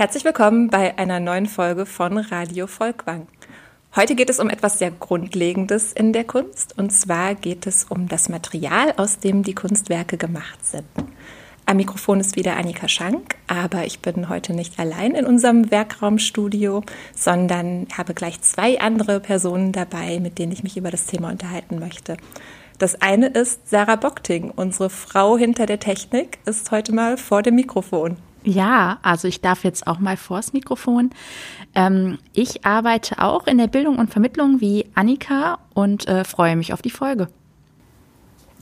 Herzlich willkommen bei einer neuen Folge von Radio Volkwang. Heute geht es um etwas sehr Grundlegendes in der Kunst und zwar geht es um das Material, aus dem die Kunstwerke gemacht sind. Am Mikrofon ist wieder Annika Schank, aber ich bin heute nicht allein in unserem Werkraumstudio, sondern habe gleich zwei andere Personen dabei, mit denen ich mich über das Thema unterhalten möchte. Das eine ist Sarah Bockting, unsere Frau hinter der Technik, ist heute mal vor dem Mikrofon. Ja, also ich darf jetzt auch mal vors Mikrofon. Ähm, ich arbeite auch in der Bildung und Vermittlung wie Annika und äh, freue mich auf die Folge.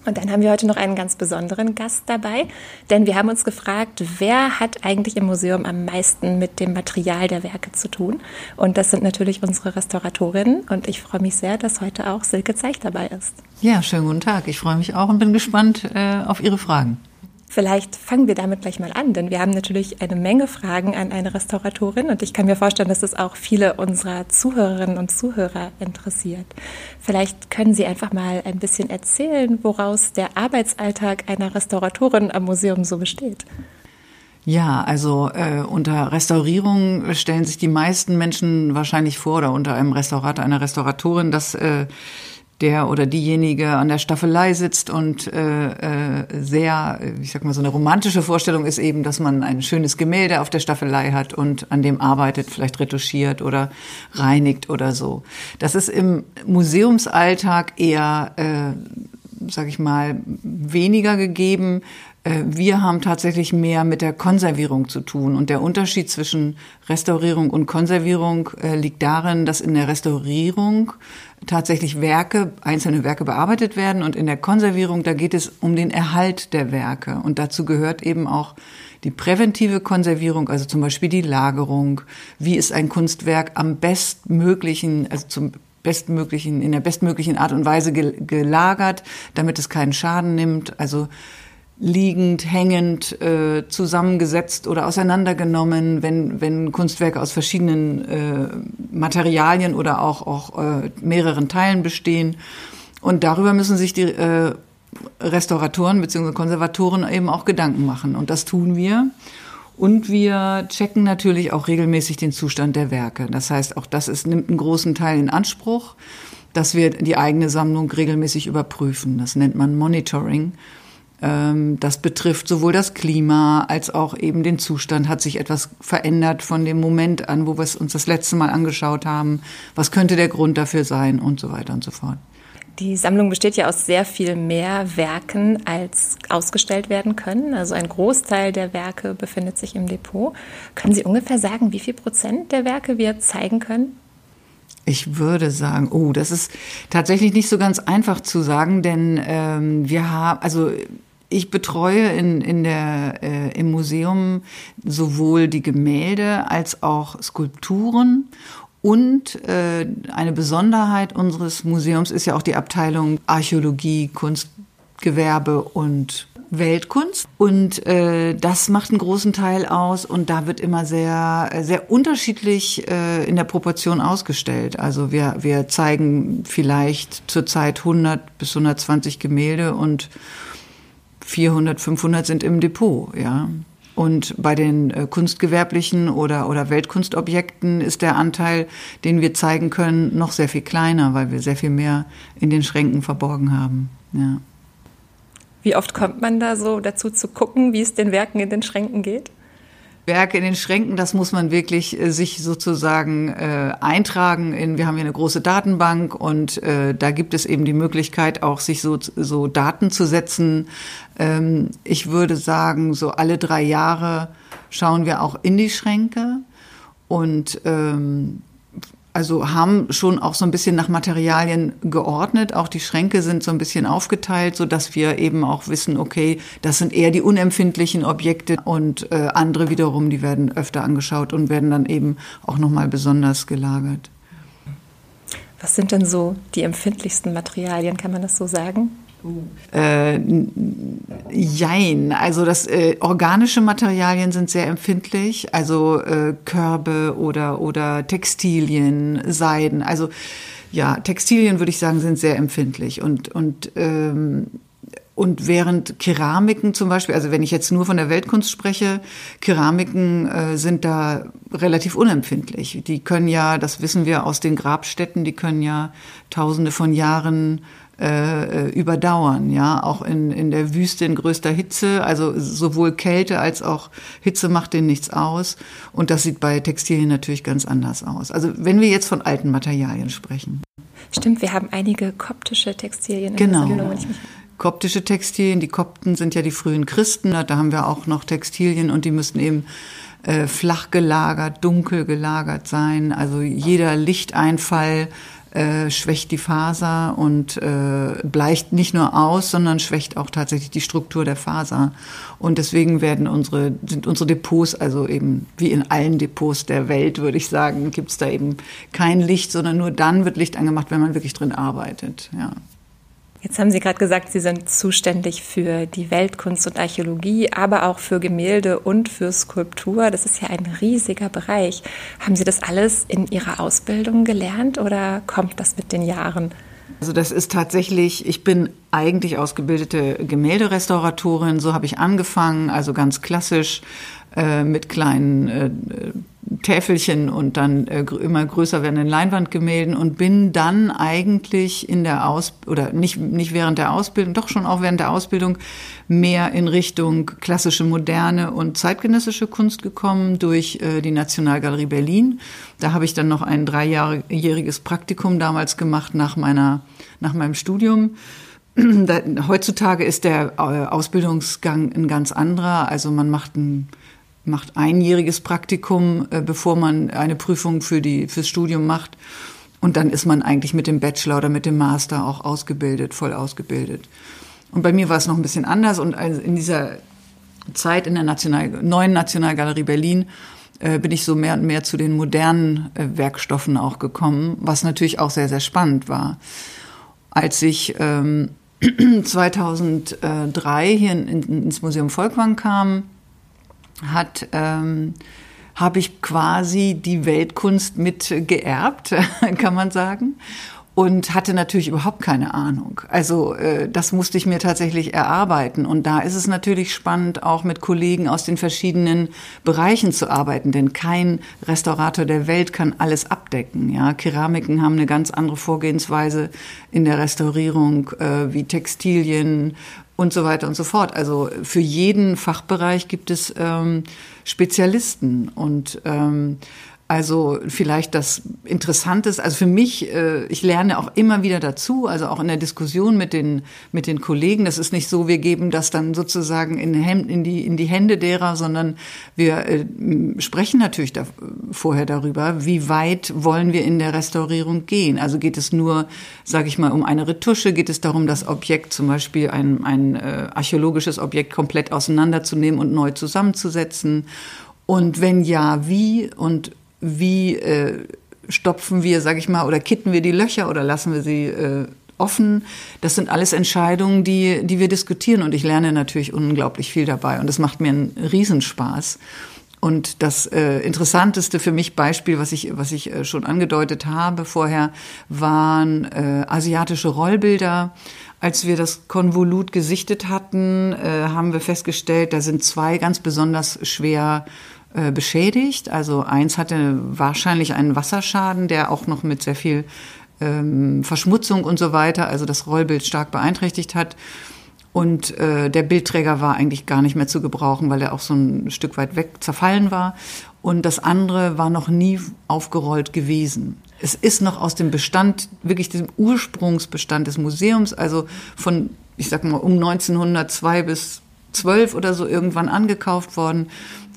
Und dann haben wir heute noch einen ganz besonderen Gast dabei, denn wir haben uns gefragt, wer hat eigentlich im Museum am meisten mit dem Material der Werke zu tun? Und das sind natürlich unsere Restauratorinnen. Und ich freue mich sehr, dass heute auch Silke Zeich dabei ist. Ja, schönen guten Tag. Ich freue mich auch und bin gespannt äh, auf Ihre Fragen. Vielleicht fangen wir damit gleich mal an, denn wir haben natürlich eine Menge Fragen an eine Restauratorin und ich kann mir vorstellen, dass es auch viele unserer Zuhörerinnen und Zuhörer interessiert. Vielleicht können Sie einfach mal ein bisschen erzählen, woraus der Arbeitsalltag einer Restauratorin am Museum so besteht. Ja, also äh, unter Restaurierung stellen sich die meisten Menschen wahrscheinlich vor oder unter einem Restaurator, einer Restauratorin, dass äh, der oder diejenige an der Staffelei sitzt und äh, äh, sehr, ich sag mal, so eine romantische Vorstellung ist eben, dass man ein schönes Gemälde auf der Staffelei hat und an dem arbeitet, vielleicht retuschiert oder reinigt oder so. Das ist im Museumsalltag eher, äh, sag ich mal, weniger gegeben. Äh, wir haben tatsächlich mehr mit der Konservierung zu tun. Und der Unterschied zwischen Restaurierung und Konservierung äh, liegt darin, dass in der Restaurierung tatsächlich Werke, einzelne Werke bearbeitet werden und in der Konservierung, da geht es um den Erhalt der Werke. Und dazu gehört eben auch die präventive Konservierung, also zum Beispiel die Lagerung. Wie ist ein Kunstwerk am bestmöglichen, also zum bestmöglichen, in der bestmöglichen Art und Weise gelagert, damit es keinen Schaden nimmt. Also liegend, hängend, äh, zusammengesetzt oder auseinandergenommen, wenn, wenn Kunstwerke aus verschiedenen äh, Materialien oder auch, auch äh, mehreren Teilen bestehen. Und darüber müssen sich die äh, Restauratoren bzw. Konservatoren eben auch Gedanken machen. Und das tun wir. Und wir checken natürlich auch regelmäßig den Zustand der Werke. Das heißt, auch das ist, nimmt einen großen Teil in Anspruch, dass wir die eigene Sammlung regelmäßig überprüfen. Das nennt man Monitoring. Ähm, das betrifft sowohl das Klima als auch eben den Zustand. Hat sich etwas verändert von dem Moment an, wo wir es uns das letzte Mal angeschaut haben? Was könnte der Grund dafür sein? Und so weiter und so fort. Die Sammlung besteht ja aus sehr viel mehr Werken, als ausgestellt werden können. Also ein Großteil der Werke befindet sich im Depot. Können Sie ungefähr sagen, wie viel Prozent der Werke wir zeigen können? Ich würde sagen, oh, das ist tatsächlich nicht so ganz einfach zu sagen, denn ähm, wir haben, also ich betreue in, in der, äh, im Museum sowohl die Gemälde als auch Skulpturen. Und äh, eine Besonderheit unseres Museums ist ja auch die Abteilung Archäologie, Kunstgewerbe und Weltkunst und äh, das macht einen großen Teil aus und da wird immer sehr sehr unterschiedlich äh, in der Proportion ausgestellt. Also wir wir zeigen vielleicht zurzeit 100 bis 120 Gemälde und 400, 500 sind im Depot, ja. Und bei den äh, kunstgewerblichen oder, oder Weltkunstobjekten ist der Anteil, den wir zeigen können, noch sehr viel kleiner, weil wir sehr viel mehr in den Schränken verborgen haben. Ja. Wie oft kommt man da so dazu zu gucken, wie es den Werken in den Schränken geht? Werke in den Schränken, das muss man wirklich äh, sich sozusagen äh, eintragen. In, wir haben hier eine große Datenbank und äh, da gibt es eben die Möglichkeit, auch sich so, so Daten zu setzen. Ähm, ich würde sagen, so alle drei Jahre schauen wir auch in die Schränke und ähm, also haben schon auch so ein bisschen nach Materialien geordnet. Auch die Schränke sind so ein bisschen aufgeteilt, so dass wir eben auch wissen, okay, das sind eher die unempfindlichen Objekte und äh, andere wiederum, die werden öfter angeschaut und werden dann eben auch noch mal besonders gelagert. Was sind denn so die empfindlichsten Materialien, kann man das so sagen? Äh, jein, also das äh, organische Materialien sind sehr empfindlich, also äh, Körbe oder oder Textilien, Seiden, also ja, Textilien würde ich sagen sind sehr empfindlich. Und und ähm, und während Keramiken zum Beispiel, also wenn ich jetzt nur von der Weltkunst spreche, Keramiken äh, sind da relativ unempfindlich. Die können ja, das wissen wir aus den Grabstätten, die können ja tausende von Jahren äh, überdauern, ja, auch in, in der Wüste in größter Hitze, also sowohl Kälte als auch Hitze macht denen nichts aus und das sieht bei Textilien natürlich ganz anders aus. Also wenn wir jetzt von alten Materialien sprechen. Stimmt, wir haben einige koptische Textilien in genau. der Sammlung. Koptische Textilien, die Kopten sind ja die frühen Christen, da haben wir auch noch Textilien und die müssen eben äh, flach gelagert, dunkel gelagert sein. Also jeder Lichteinfall äh, schwächt die Faser und äh, bleicht nicht nur aus, sondern schwächt auch tatsächlich die Struktur der Faser. Und deswegen werden unsere, sind unsere Depots, also eben wie in allen Depots der Welt, würde ich sagen, gibt es da eben kein Licht, sondern nur dann wird Licht angemacht, wenn man wirklich drin arbeitet. Ja. Jetzt haben Sie gerade gesagt, Sie sind zuständig für die Weltkunst und Archäologie, aber auch für Gemälde und für Skulptur. Das ist ja ein riesiger Bereich. Haben Sie das alles in Ihrer Ausbildung gelernt oder kommt das mit den Jahren? Also das ist tatsächlich, ich bin eigentlich ausgebildete Gemälderestauratorin, so habe ich angefangen, also ganz klassisch äh, mit kleinen äh, Täfelchen und dann äh, immer größer werdenden Leinwandgemälden und bin dann eigentlich in der Aus oder nicht nicht während der Ausbildung, doch schon auch während der Ausbildung mehr in Richtung klassische moderne und zeitgenössische Kunst gekommen durch äh, die Nationalgalerie Berlin. Da habe ich dann noch ein dreijähriges Praktikum damals gemacht nach meiner nach meinem Studium. Heutzutage ist der äh, Ausbildungsgang ein ganz anderer. Also man macht ein macht einjähriges Praktikum, äh, bevor man eine Prüfung für die, fürs Studium macht. Und dann ist man eigentlich mit dem Bachelor oder mit dem Master auch ausgebildet, voll ausgebildet. Und bei mir war es noch ein bisschen anders. Und in dieser Zeit in der National, neuen Nationalgalerie Berlin äh, bin ich so mehr und mehr zu den modernen äh, Werkstoffen auch gekommen, was natürlich auch sehr, sehr spannend war. Als ich ähm, 2003 hier in, in, ins Museum Volkwang kam, hat ähm, habe ich quasi die Weltkunst mit geerbt, kann man sagen. Und hatte natürlich überhaupt keine Ahnung. Also äh, das musste ich mir tatsächlich erarbeiten. Und da ist es natürlich spannend, auch mit Kollegen aus den verschiedenen Bereichen zu arbeiten. Denn kein Restaurator der Welt kann alles abdecken. Ja, Keramiken haben eine ganz andere Vorgehensweise in der Restaurierung äh, wie Textilien und so weiter und so fort. Also für jeden Fachbereich gibt es ähm, Spezialisten und ähm, also vielleicht das Interessanteste, also für mich, äh, ich lerne auch immer wieder dazu, also auch in der Diskussion mit den, mit den Kollegen. Das ist nicht so, wir geben das dann sozusagen in, die, in die Hände derer, sondern wir äh, sprechen natürlich da, vorher darüber, wie weit wollen wir in der Restaurierung gehen. Also geht es nur, sage ich mal, um eine Retusche, geht es darum, das Objekt, zum Beispiel ein, ein äh, archäologisches Objekt komplett auseinanderzunehmen und neu zusammenzusetzen. Und wenn ja, wie und wie äh, stopfen wir, sag ich mal, oder kitten wir die Löcher oder lassen wir sie äh, offen. Das sind alles Entscheidungen, die, die wir diskutieren und ich lerne natürlich unglaublich viel dabei und es macht mir einen Riesenspaß. Und das äh, interessanteste für mich Beispiel, was ich, was ich äh, schon angedeutet habe vorher, waren äh, asiatische Rollbilder. Als wir das Konvolut gesichtet hatten, äh, haben wir festgestellt, da sind zwei ganz besonders schwer äh, beschädigt. Also eins hatte wahrscheinlich einen Wasserschaden, der auch noch mit sehr viel ähm, Verschmutzung und so weiter, also das Rollbild stark beeinträchtigt hat. Und äh, der Bildträger war eigentlich gar nicht mehr zu gebrauchen, weil er auch so ein Stück weit weg zerfallen war. Und das andere war noch nie aufgerollt gewesen. Es ist noch aus dem Bestand, wirklich dem Ursprungsbestand des Museums, also von, ich sag mal, um 1902 bis 12 oder so irgendwann angekauft worden.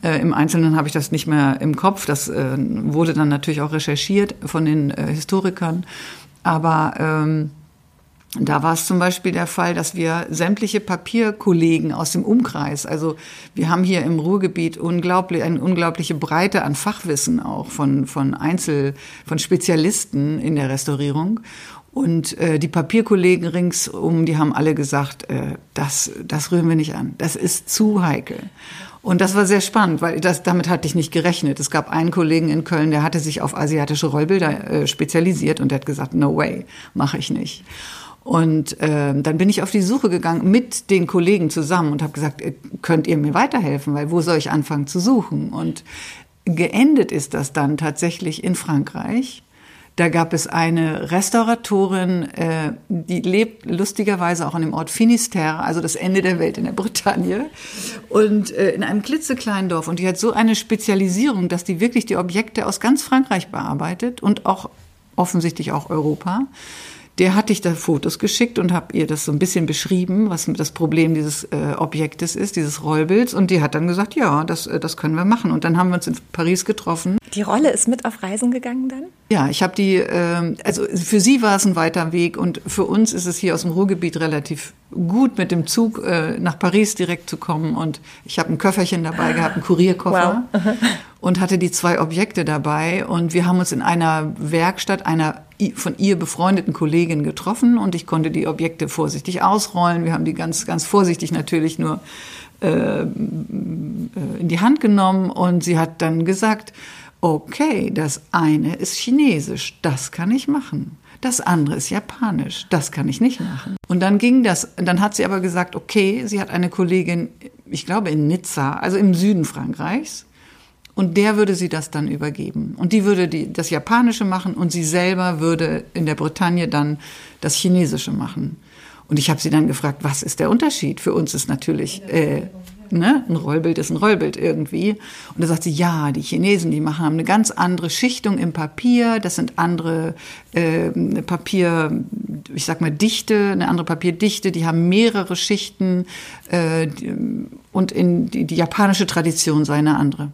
Äh, Im Einzelnen habe ich das nicht mehr im Kopf. Das äh, wurde dann natürlich auch recherchiert von den äh, Historikern. Aber ähm, da war es zum Beispiel der Fall, dass wir sämtliche Papierkollegen aus dem Umkreis, also wir haben hier im Ruhrgebiet unglaublich, eine unglaubliche Breite an Fachwissen auch von, von Einzel, von Spezialisten in der Restaurierung. Und äh, die Papierkollegen ringsum, die haben alle gesagt, äh, das, das rühren wir nicht an. Das ist zu heikel. Und das war sehr spannend, weil das, damit hatte ich nicht gerechnet. Es gab einen Kollegen in Köln, der hatte sich auf asiatische Rollbilder äh, spezialisiert und der hat gesagt, no way, mache ich nicht. Und äh, dann bin ich auf die Suche gegangen mit den Kollegen zusammen und habe gesagt, äh, könnt ihr mir weiterhelfen, weil wo soll ich anfangen zu suchen? Und geendet ist das dann tatsächlich in Frankreich. Da gab es eine Restauratorin, äh, die lebt lustigerweise auch an dem Ort Finisterre, also das Ende der Welt in der Bretagne, und äh, in einem klitzekleinen Dorf. Und die hat so eine Spezialisierung, dass die wirklich die Objekte aus ganz Frankreich bearbeitet und auch offensichtlich auch Europa der hatte ich da Fotos geschickt und habe ihr das so ein bisschen beschrieben, was das Problem dieses äh, Objektes ist, dieses Rollbilds. Und die hat dann gesagt, ja, das, äh, das können wir machen. Und dann haben wir uns in Paris getroffen. Die Rolle ist mit auf Reisen gegangen dann? Ja, ich habe die, äh, also für sie war es ein weiter Weg und für uns ist es hier aus dem Ruhrgebiet relativ gut mit dem Zug äh, nach Paris direkt zu kommen. Und ich habe ein Köfferchen dabei gehabt, einen Kurierkoffer. Wow. und hatte die zwei Objekte dabei. Und wir haben uns in einer Werkstatt einer von ihr befreundeten Kollegin getroffen und ich konnte die Objekte vorsichtig ausrollen. Wir haben die ganz, ganz vorsichtig natürlich nur äh, in die Hand genommen und sie hat dann gesagt, okay, das eine ist chinesisch, das kann ich machen. Das andere ist japanisch, das kann ich nicht machen. Und dann ging das, dann hat sie aber gesagt, okay, sie hat eine Kollegin, ich glaube in Nizza, also im Süden Frankreichs, und der würde sie das dann übergeben. Und die würde die, das Japanische machen und sie selber würde in der Bretagne dann das Chinesische machen. Und ich habe sie dann gefragt, was ist der Unterschied? Für uns ist natürlich äh, ne, ein Rollbild ist ein Rollbild irgendwie. Und da sagt sie, ja, die Chinesen, die machen haben eine ganz andere Schichtung im Papier. Das sind andere äh, Papier, ich sag mal Dichte, eine andere Papierdichte. Die haben mehrere Schichten äh, und in die, die japanische Tradition sei eine andere.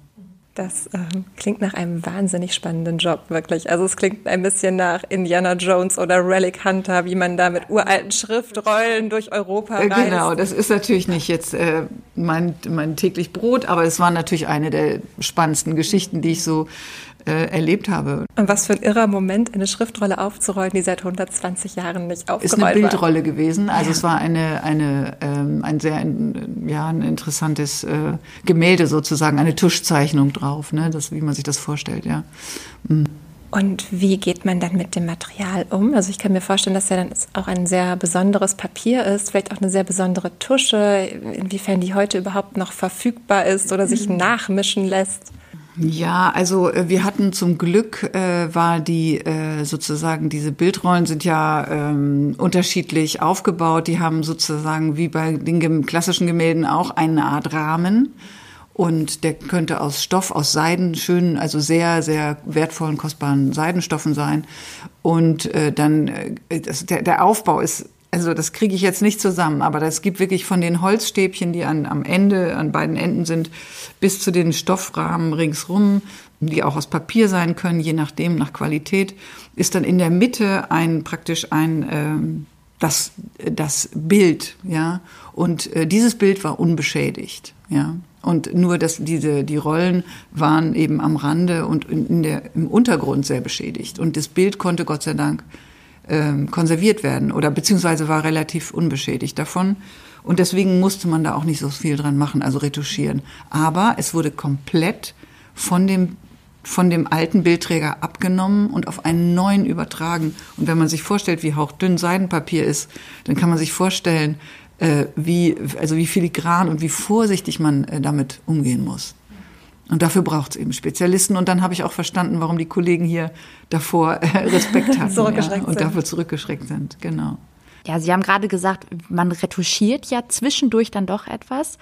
Das ähm, klingt nach einem wahnsinnig spannenden Job, wirklich. Also es klingt ein bisschen nach Indiana Jones oder Relic Hunter, wie man da mit uralten Schriftrollen durch Europa äh, reist. Genau, das ist natürlich nicht jetzt äh, mein, mein täglich Brot, aber es war natürlich eine der spannendsten Geschichten, die ich so äh, erlebt habe. Und was für ein irrer Moment, eine Schriftrolle aufzurollen, die seit 120 Jahren nicht aufgerollt Ist eine Bildrolle war. gewesen. Also ja. es war eine, eine, ähm, ein sehr, ja, ein interessantes äh, Gemälde sozusagen, eine Tuschzeichnung drauf, ne? das, wie man sich das vorstellt, ja. Mhm. Und wie geht man dann mit dem Material um? Also ich kann mir vorstellen, dass ja dann auch ein sehr besonderes Papier ist, vielleicht auch eine sehr besondere Tusche, inwiefern die heute überhaupt noch verfügbar ist oder sich mhm. nachmischen lässt. Ja, also äh, wir hatten zum Glück, äh, war die äh, sozusagen, diese Bildrollen sind ja ähm, unterschiedlich aufgebaut. Die haben sozusagen wie bei den klassischen Gemälden auch eine Art Rahmen. Und der könnte aus Stoff, aus Seiden, schönen, also sehr, sehr wertvollen, kostbaren Seidenstoffen sein. Und äh, dann, äh, das, der, der Aufbau ist also das kriege ich jetzt nicht zusammen, aber das gibt wirklich von den Holzstäbchen, die an, am Ende, an beiden Enden sind, bis zu den Stoffrahmen ringsrum, die auch aus Papier sein können, je nachdem, nach Qualität, ist dann in der Mitte ein praktisch ein ähm, das, das Bild, ja. Und äh, dieses Bild war unbeschädigt, ja. Und nur dass diese, die Rollen waren eben am Rande und in der, im Untergrund sehr beschädigt. Und das Bild konnte Gott sei Dank ähm, konserviert werden oder beziehungsweise war relativ unbeschädigt davon. Und deswegen musste man da auch nicht so viel dran machen, also retuschieren. Aber es wurde komplett von dem von dem alten Bildträger abgenommen und auf einen neuen übertragen. Und wenn man sich vorstellt, wie hauchdünn Seidenpapier ist, dann kann man sich vorstellen, äh, wie, also wie filigran und wie vorsichtig man äh, damit umgehen muss. Und dafür braucht es eben Spezialisten. Und dann habe ich auch verstanden, warum die Kollegen hier davor äh, Respekt hatten ja, und dafür zurückgeschreckt sind. Genau. Ja, Sie haben gerade gesagt, man retuschiert ja zwischendurch dann doch etwas.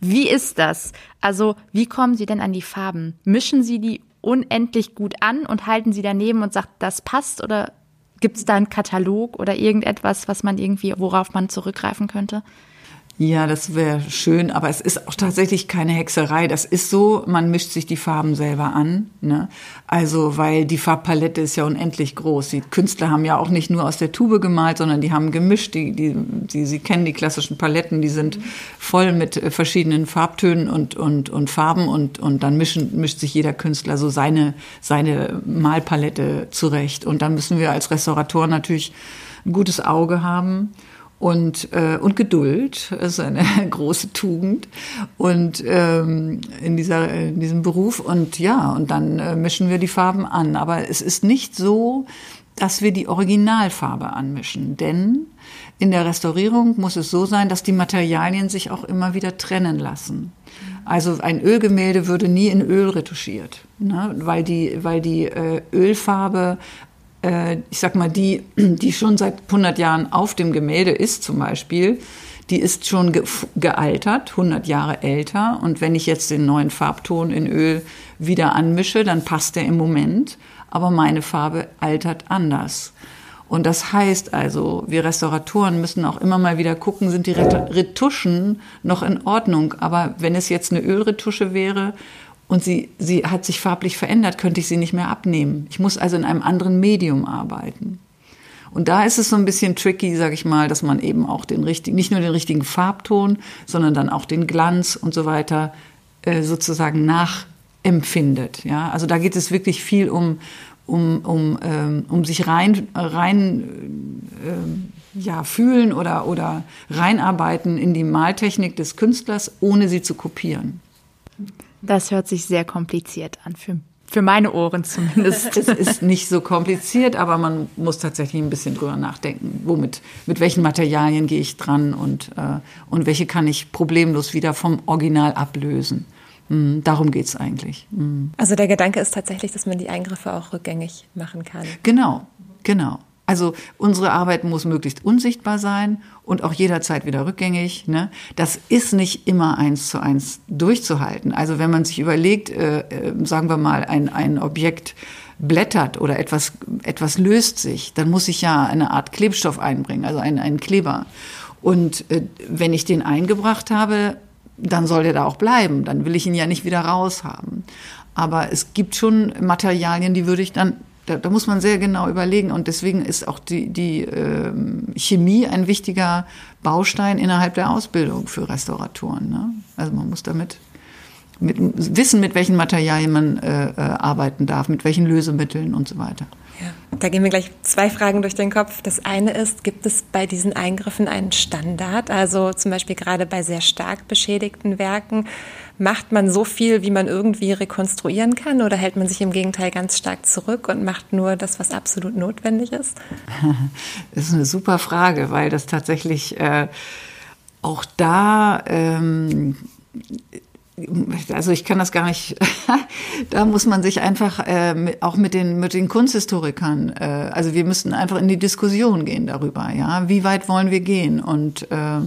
Wie ist das? Also, wie kommen Sie denn an die Farben? Mischen Sie die unendlich gut an und halten Sie daneben und sagt, das passt? Oder gibt es da einen Katalog oder irgendetwas, was man irgendwie, worauf man zurückgreifen könnte? Ja, das wäre schön, aber es ist auch tatsächlich keine Hexerei. Das ist so, man mischt sich die Farben selber an. Ne? Also, weil die Farbpalette ist ja unendlich groß. Die Künstler haben ja auch nicht nur aus der Tube gemalt, sondern die haben gemischt. Die, die, die, sie kennen die klassischen Paletten, die sind voll mit äh, verschiedenen Farbtönen und, und, und Farben und, und dann mischen, mischt sich jeder Künstler so seine, seine Malpalette zurecht. Und dann müssen wir als Restaurator natürlich ein gutes Auge haben und, äh, und Geduld ist eine große Tugend und ähm, in, dieser, in diesem Beruf. Und ja, und dann äh, mischen wir die Farben an. Aber es ist nicht so, dass wir die Originalfarbe anmischen, denn in der Restaurierung muss es so sein, dass die Materialien sich auch immer wieder trennen lassen. Also ein Ölgemälde würde nie in Öl retuschiert, ne? weil die, weil die äh, Ölfarbe äh, ich sag mal, die, die schon seit 100 Jahren auf dem Gemälde ist zum Beispiel, die ist schon ge gealtert, 100 Jahre älter. Und wenn ich jetzt den neuen Farbton in Öl wieder anmische, dann passt der im Moment. Aber meine Farbe altert anders. Und das heißt also, wir Restauratoren müssen auch immer mal wieder gucken, sind die Retuschen noch in Ordnung. Aber wenn es jetzt eine Ölretusche wäre und sie, sie hat sich farblich verändert, könnte ich sie nicht mehr abnehmen. Ich muss also in einem anderen Medium arbeiten. Und da ist es so ein bisschen tricky, sage ich mal, dass man eben auch den richtigen, nicht nur den richtigen Farbton, sondern dann auch den Glanz und so weiter äh, sozusagen nachempfindet. Ja, also da geht es wirklich viel um um um ähm, um sich rein rein äh, ja fühlen oder oder reinarbeiten in die Maltechnik des Künstlers, ohne sie zu kopieren. Das hört sich sehr kompliziert an, für, für meine Ohren zumindest. es ist nicht so kompliziert, aber man muss tatsächlich ein bisschen drüber nachdenken. Womit, mit welchen Materialien gehe ich dran und, äh, und welche kann ich problemlos wieder vom Original ablösen. Mm, darum geht's eigentlich. Mm. Also der Gedanke ist tatsächlich, dass man die Eingriffe auch rückgängig machen kann. Genau, genau. Also unsere Arbeit muss möglichst unsichtbar sein und auch jederzeit wieder rückgängig. Ne? Das ist nicht immer eins zu eins durchzuhalten. Also wenn man sich überlegt, äh, äh, sagen wir mal, ein, ein Objekt blättert oder etwas, etwas löst sich, dann muss ich ja eine Art Klebstoff einbringen, also einen, einen Kleber. Und äh, wenn ich den eingebracht habe, dann soll der da auch bleiben. Dann will ich ihn ja nicht wieder raushaben. Aber es gibt schon Materialien, die würde ich dann da, da muss man sehr genau überlegen und deswegen ist auch die, die äh, Chemie ein wichtiger Baustein innerhalb der Ausbildung für Restauratoren. Ne? Also man muss damit mit, wissen, mit welchen Materialien man äh, äh, arbeiten darf, mit welchen Lösemitteln und so weiter. Ja, da gehen mir gleich zwei Fragen durch den Kopf. Das eine ist, gibt es bei diesen Eingriffen einen Standard? Also zum Beispiel gerade bei sehr stark beschädigten Werken Macht man so viel, wie man irgendwie rekonstruieren kann oder hält man sich im Gegenteil ganz stark zurück und macht nur das, was absolut notwendig ist? Das ist eine super Frage, weil das tatsächlich äh, auch da ähm, also ich kann das gar nicht, da muss man sich einfach äh, auch mit den, mit den Kunsthistorikern, äh, also wir müssen einfach in die Diskussion gehen darüber, ja, wie weit wollen wir gehen und äh,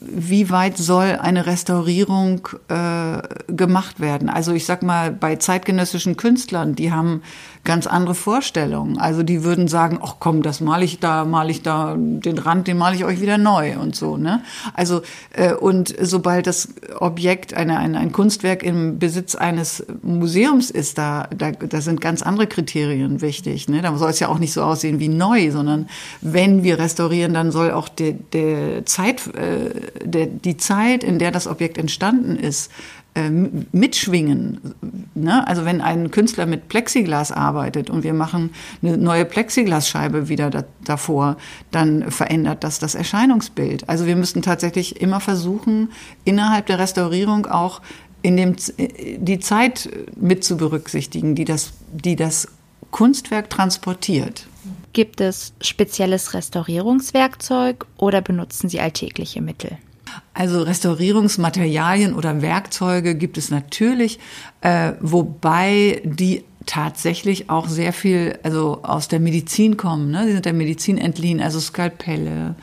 wie weit soll eine Restaurierung äh, gemacht werden? Also ich sag mal, bei zeitgenössischen Künstlern, die haben ganz andere Vorstellungen. Also die würden sagen, ach komm, das male ich da, male ich da, den Rand, den male ich euch wieder neu und so. Ne? Also äh, und sobald das Objekt, eine, ein, ein Kunstwerk im Besitz eines Museums ist, da, da, da sind ganz andere Kriterien wichtig. Ne? Da soll es ja auch nicht so aussehen wie neu, sondern wenn wir restaurieren, dann soll auch der, der Zeit, äh, der, die Zeit, in der das Objekt entstanden ist, mitschwingen. Ne? Also wenn ein Künstler mit Plexiglas arbeitet und wir machen eine neue Plexiglasscheibe wieder da, davor, dann verändert das das Erscheinungsbild. Also wir müssen tatsächlich immer versuchen, innerhalb der Restaurierung auch in dem, die Zeit mit zu berücksichtigen, die das, die das Kunstwerk transportiert. Gibt es spezielles Restaurierungswerkzeug oder benutzen Sie alltägliche Mittel? Also Restaurierungsmaterialien oder Werkzeuge gibt es natürlich, äh, wobei die tatsächlich auch sehr viel also aus der Medizin kommen. Ne? Sie sind der Medizin entliehen, also Skalpelle,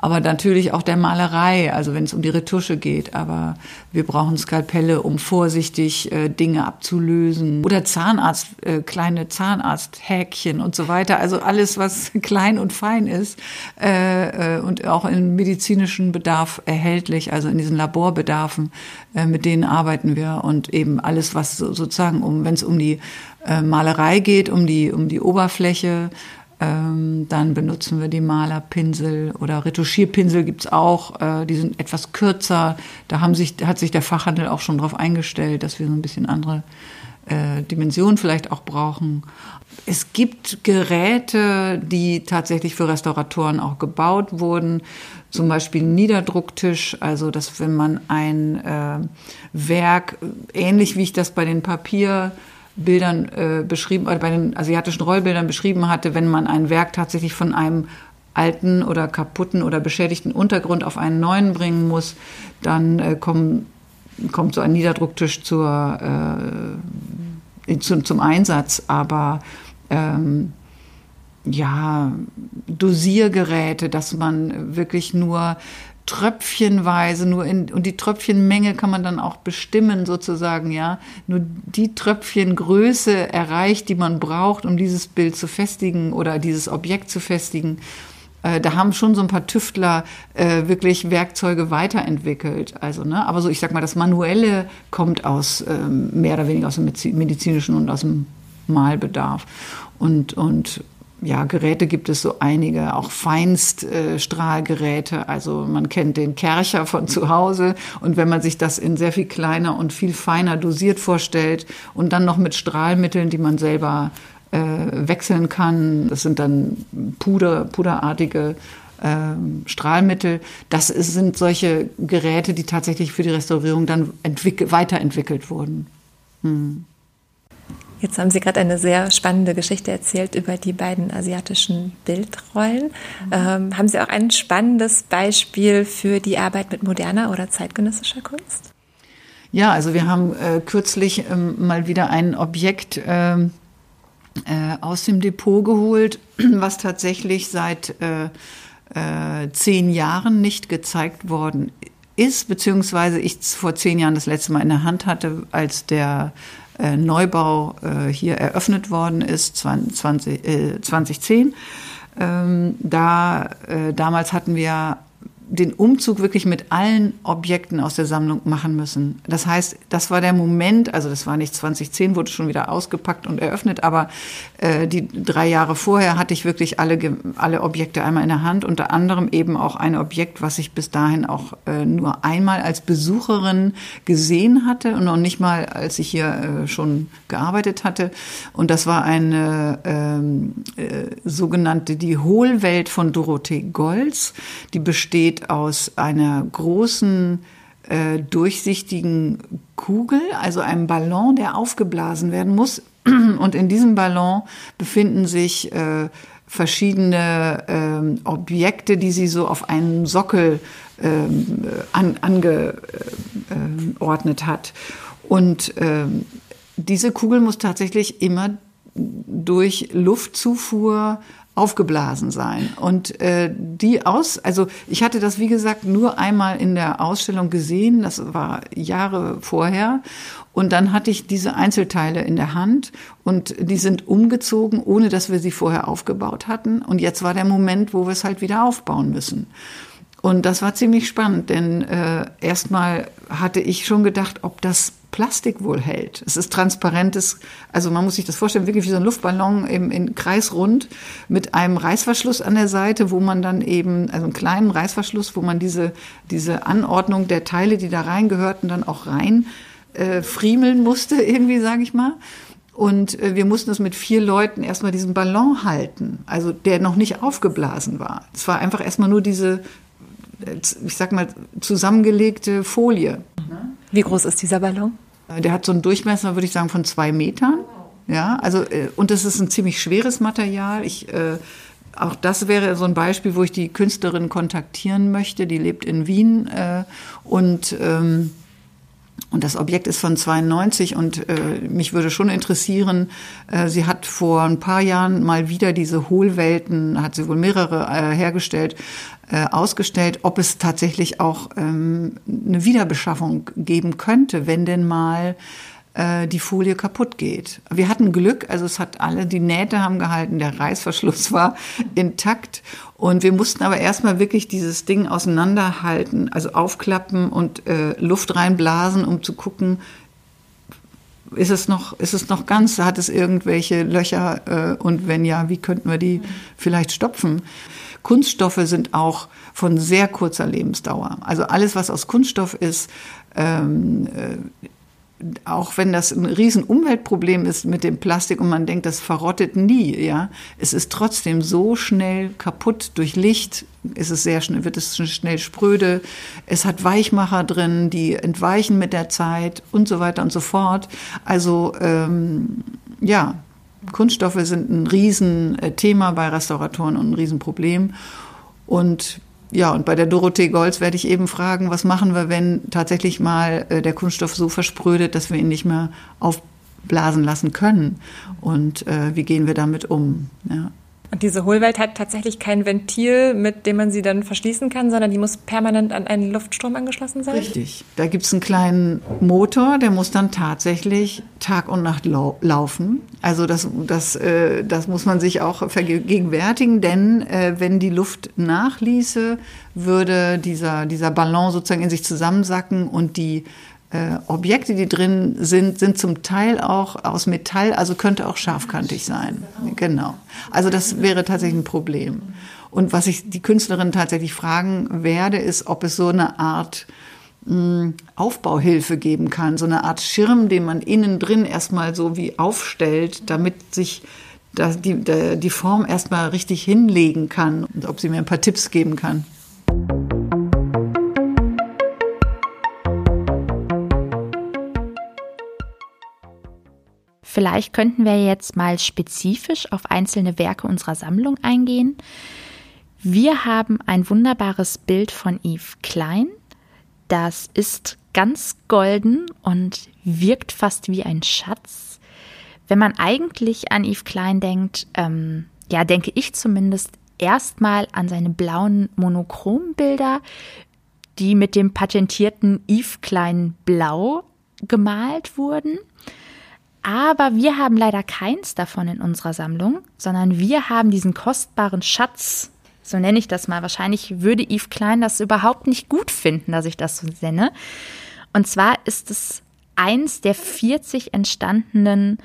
aber natürlich auch der Malerei, also wenn es um die Retusche geht. Aber wir brauchen Skalpelle, um vorsichtig äh, Dinge abzulösen. Oder Zahnarzt, äh, kleine Zahnarzthäkchen und so weiter. Also alles, was klein und fein ist äh, äh, und auch in medizinischen Bedarf erhältlich, also in diesen Laborbedarfen, äh, mit denen arbeiten wir. Und eben alles, was so, sozusagen, um, wenn es um die äh, Malerei geht, um die, um die Oberfläche, Ähm, dann benutzen wir die Malerpinsel oder Retuschierpinsel gibt's auch. Äh, die sind etwas kürzer. Da haben sich, hat sich der Fachhandel auch schon darauf eingestellt, dass wir so ein bisschen andere äh, Dimensionen vielleicht auch brauchen. Es gibt Geräte, die tatsächlich für Restauratoren auch gebaut wurden. Zum Beispiel Niederdrucktisch, also dass wenn man ein äh, Werk, ähnlich wie ich das bei den Papierbildern äh, beschrieben, oder bei den asiatischen Rollbildern beschrieben hatte, wenn man ein Werk tatsächlich von einem alten oder kaputten oder beschädigten Untergrund auf einen neuen bringen muss, dann äh, kommen, kommt so ein Niederdrucktisch zur, äh, zum, zum Einsatz. Aber ähm, ja, Dosiergeräte, dass man wirklich nur tröpfchenweise, nur in, und die Tröpfchenmenge kann man dann auch bestimmen sozusagen, ja, nur die Tröpfchengröße erreicht, die man braucht, um dieses Bild zu festigen oder dieses Objekt zu festigen. Äh, da haben schon so ein paar Tüftler äh, wirklich Werkzeuge weiterentwickelt. Also, ne, aber so, ich sag mal, das Manuelle kommt aus ähm, mehr oder weniger aus dem medizinischen und aus dem Malbedarf. Und, und ja, Geräte gibt es so einige, auch Feinststrahlgeräte. Äh, also man kennt den Kercher von zu Hause und wenn man sich das in sehr viel kleiner und viel feiner dosiert vorstellt und dann noch mit Strahlmitteln, die man selber äh, wechseln kann, das sind dann Puder, puderartige äh, Strahlmittel. Das ist, sind solche Geräte, die tatsächlich für die Restaurierung dann weiterentwickelt wurden. Hm. Jetzt haben Sie gerade eine sehr spannende Geschichte erzählt über die beiden asiatischen Bildrollen. Mhm. Ähm, haben Sie auch ein spannendes Beispiel für die Arbeit mit moderner oder zeitgenössischer Kunst? Ja, also wir haben äh, kürzlich ähm, mal wieder ein Objekt ähm, äh, aus dem Depot geholt, was tatsächlich seit äh, äh, zehn Jahren nicht gezeigt worden ist, beziehungsweise ich vor zehn Jahren das letzte Mal in der Hand hatte, als der äh, Neubau äh, hier eröffnet worden ist, 20, äh, 2010. Ähm, da, äh, damals hatten wir den Umzug wirklich mit allen Objekten aus der Sammlung machen müssen. Das heißt, das war der Moment, also das war nicht 2010, wurde schon wieder ausgepackt und eröffnet, aber äh, die drei Jahre vorher hatte ich wirklich alle, alle Objekte einmal in der Hand, unter anderem eben auch ein Objekt, was ich bis dahin auch äh, nur einmal als Besucherin gesehen hatte und noch nicht mal, als ich hier äh, schon gearbeitet hatte. Und das war eine ähm, äh, sogenannte die Hohlwelt von Dorothee Golz, die besteht besteht aus einer großen äh, durchsichtigen Kugel, also einem Ballon, der aufgeblasen werden muss. Und in diesem Ballon befinden sich äh, verschiedene äh, Objekte, die sie so auf einen Sockel ähm, an, angeordnet hat. Und ähm, diese Kugel muss tatsächlich immer durch Luftzufuhr aufgeblasen sein. Und äh, die aus, also ich hatte das wie gesagt nur einmal in der Ausstellung gesehen, das war Jahre vorher. Und dann hatte ich diese Einzelteile in der Hand und die sind umgezogen, ohne dass wir sie vorher aufgebaut hatten. Und jetzt war der Moment, wo wir es halt wieder aufbauen müssen. Und das war ziemlich spannend, denn äh, erstmal hatte ich schon gedacht, ob das Plastik wohl hält. Es ist transparentes, also man muss sich das vorstellen, wirklich wie so ein Luftballon im, in kreisrund mit einem Reißverschluss an der Seite, wo man dann eben, also einen kleinen Reißverschluss, wo man diese, diese Anordnung der Teile, die da reingehörten, dann auch rein äh, friemeln musste, irgendwie, sage ich mal. Und äh, wir mussten es mit vier Leuten erstmal diesen Ballon halten, also der noch nicht aufgeblasen war. Es war einfach erstmal nur diese, äh, ich sag mal, zusammengelegte Folie. Wie groß ist dieser Ballon? Der hat so einen Durchmesser, würde ich sagen, von zwei Metern. Ja, also, äh, und das ist ein ziemlich schweres Material. Ich, äh, auch das wäre so ein Beispiel, wo ich die Künstlerin kontaktieren möchte. Die lebt in Wien äh, und ähm, und das Objekt ist von 92 und äh, mich würde schon interessieren, äh, sie hat vor ein paar Jahren mal wieder diese Hohlwelten, hat sie wohl mehrere äh, hergestellt, äh, ausgestellt, ob es tatsächlich auch ähm, eine Wiederbeschaffung geben könnte, wenn denn mal die Folie kaputt geht. Wir hatten Glück, also es hat alle, die Nähte haben gehalten, der Reißverschluss war intakt und wir mussten aber erstmal wirklich dieses Ding auseinanderhalten, also aufklappen und äh, Luft reinblasen, um zu gucken, ist es noch, ist es noch ganz, hat es irgendwelche Löcher äh, und wenn ja, wie könnten wir die vielleicht stopfen? Kunststoffe sind auch von sehr kurzer Lebensdauer. Also alles, was aus Kunststoff ist, ähm, äh, auch wenn das ein riesen Umweltproblem ist mit dem Plastik und man denkt, das verrottet nie, ja, es ist trotzdem so schnell kaputt durch Licht, ist es sehr schnell, wird es schnell spröde, es hat Weichmacher drin, die entweichen mit der Zeit und so weiter und so fort. Also ähm, ja, Kunststoffe sind ein Riesenthema bei Restauratoren und ein Riesenproblem. Und ja, und bei der Dorothee Golds werde ich eben fragen, was machen wir, wenn tatsächlich mal äh, der Kunststoff so versprödet, dass wir ihn nicht mehr aufblasen lassen können? Und äh, wie gehen wir damit um? Ja. Und diese Hohlwelt hat tatsächlich kein Ventil, mit dem man sie dann verschließen kann, sondern die muss permanent an einen Luftstrom angeschlossen sein? Richtig. Da gibt es einen kleinen Motor, der muss dann tatsächlich Tag und Nacht lau laufen. Also das, das, äh, das muss man sich auch vergegenwärtigen, denn äh, wenn die Luft nachließe, würde dieser, dieser Ballon sozusagen in sich zusammensacken und die äh, Objekte, die drin sind, sind zum Teil auch aus Metall, also könnte auch scharfkantig sein. Genau. Also das wäre tatsächlich ein Problem. Und was ich die Künstlerin tatsächlich fragen werde, ist, ob es so eine Art hm, Aufbauhilfe geben kann, so eine Art Schirm, den man innen drin erstmal so wie aufstellt, damit sich die, die Form erstmal richtig hinlegen kann. Und ob sie mir ein paar Tipps geben kann. Vielleicht könnten wir jetzt mal spezifisch auf einzelne Werke unserer Sammlung eingehen. Wir haben ein wunderbares Bild von Yves Klein. Das ist ganz golden und wirkt fast wie ein Schatz. Wenn man eigentlich an Yves Klein denkt, ähm, ja, denke ich zumindest erstmal an seine blauen Monochrombilder, die mit dem patentierten Yves Klein Blau gemalt wurden. Aber wir haben leider keins davon in unserer Sammlung, sondern wir haben diesen kostbaren Schatz, so nenne ich das mal. Wahrscheinlich würde Yves Klein das überhaupt nicht gut finden, dass ich das so nenne. Und zwar ist es eins der 40 entstandenen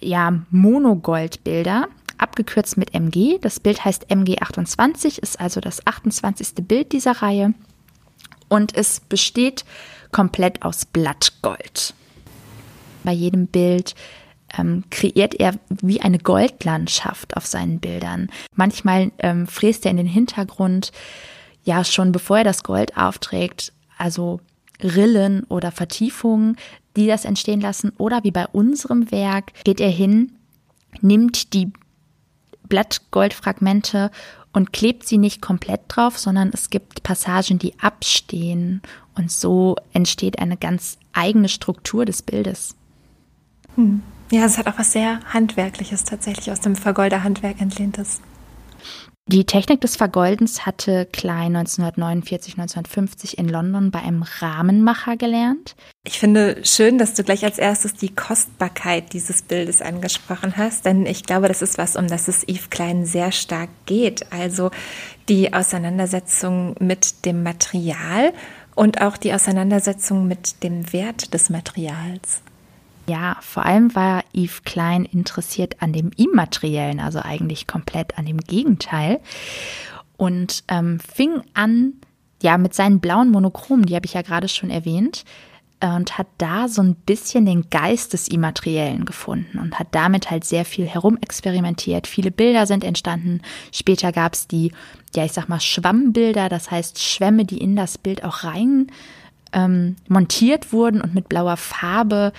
ja, Monogoldbilder, abgekürzt mit MG. Das Bild heißt MG28, ist also das 28. Bild dieser Reihe. Und es besteht komplett aus Blattgold bei jedem Bild ähm, kreiert er wie eine Goldlandschaft auf seinen Bildern. Manchmal ähm, fräst er in den Hintergrund, ja, schon bevor er das Gold aufträgt, also Rillen oder Vertiefungen, die das entstehen lassen. Oder wie bei unserem Werk geht er hin, nimmt die Blattgoldfragmente und klebt sie nicht komplett drauf, sondern es gibt Passagen, die abstehen. Und so entsteht eine ganz eigene Struktur des Bildes. Hm. Ja, es hat auch was sehr Handwerkliches tatsächlich aus dem Vergolderhandwerk entlehntes. Die Technik des Vergoldens hatte Klein 1949, 1950 in London bei einem Rahmenmacher gelernt. Ich finde schön, dass du gleich als erstes die Kostbarkeit dieses Bildes angesprochen hast, denn ich glaube, das ist was, um das es Yves Klein sehr stark geht. Also die Auseinandersetzung mit dem Material und auch die Auseinandersetzung mit dem Wert des Materials. Ja, vor allem war Yves Klein interessiert an dem Immateriellen, also eigentlich komplett an dem Gegenteil. Und ähm, fing an, ja, mit seinen blauen Monochromen, die habe ich ja gerade schon erwähnt, und hat da so ein bisschen den Geist des Immateriellen gefunden und hat damit halt sehr viel herumexperimentiert. Viele Bilder sind entstanden. Später gab es die, ja, ich sag mal, Schwammbilder, das heißt Schwämme, die in das Bild auch rein ähm, montiert wurden und mit blauer Farbe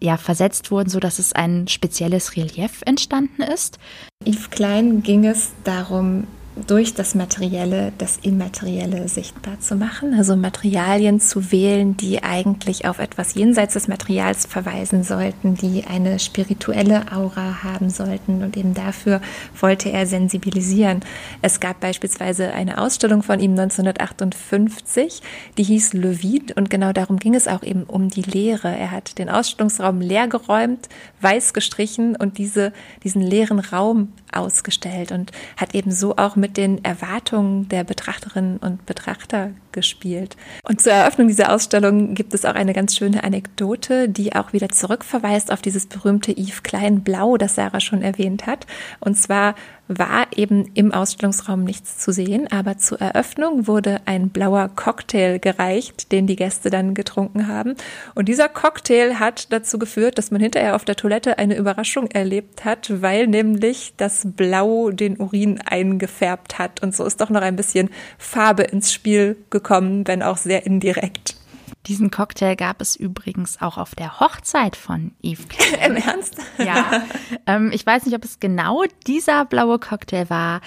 ja, versetzt wurden, so dass es ein spezielles Relief entstanden ist. Yves Klein ging es darum, durch das Materielle das Immaterielle sichtbar zu machen, also Materialien zu wählen, die eigentlich auf etwas jenseits des Materials verweisen sollten, die eine spirituelle Aura haben sollten und eben dafür wollte er sensibilisieren. Es gab beispielsweise eine Ausstellung von ihm 1958, die hieß Le Vide und genau darum ging es auch eben um die Leere. Er hat den Ausstellungsraum leer geräumt, weiß gestrichen und diese, diesen leeren Raum ausgestellt und hat eben so auch mit den Erwartungen der Betrachterinnen und Betrachter gespielt. Und zur Eröffnung dieser Ausstellung gibt es auch eine ganz schöne Anekdote, die auch wieder zurückverweist auf dieses berühmte Yves Klein Blau, das Sarah schon erwähnt hat. Und zwar war eben im Ausstellungsraum nichts zu sehen, aber zur Eröffnung wurde ein blauer Cocktail gereicht, den die Gäste dann getrunken haben. Und dieser Cocktail hat dazu geführt, dass man hinterher auf der Toilette eine Überraschung erlebt hat, weil nämlich das Blau den Urin eingefärbt hat. Und so ist doch noch ein bisschen Farbe ins Spiel gekommen, wenn auch sehr indirekt. Diesen Cocktail gab es übrigens auch auf der Hochzeit von Yves Klein. Im Ernst? Ja. Ähm, ich weiß nicht, ob es genau dieser blaue Cocktail war,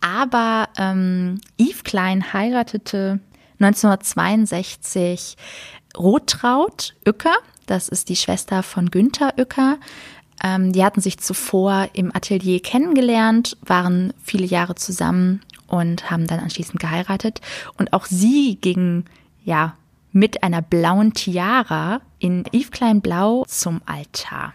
aber ähm, Yves Klein heiratete 1962 Rotraut Uecker. Das ist die Schwester von Günther Uecker. Ähm, die hatten sich zuvor im Atelier kennengelernt, waren viele Jahre zusammen und haben dann anschließend geheiratet. Und auch sie ging ja mit einer blauen Tiara in Yves Klein Blau zum Altar.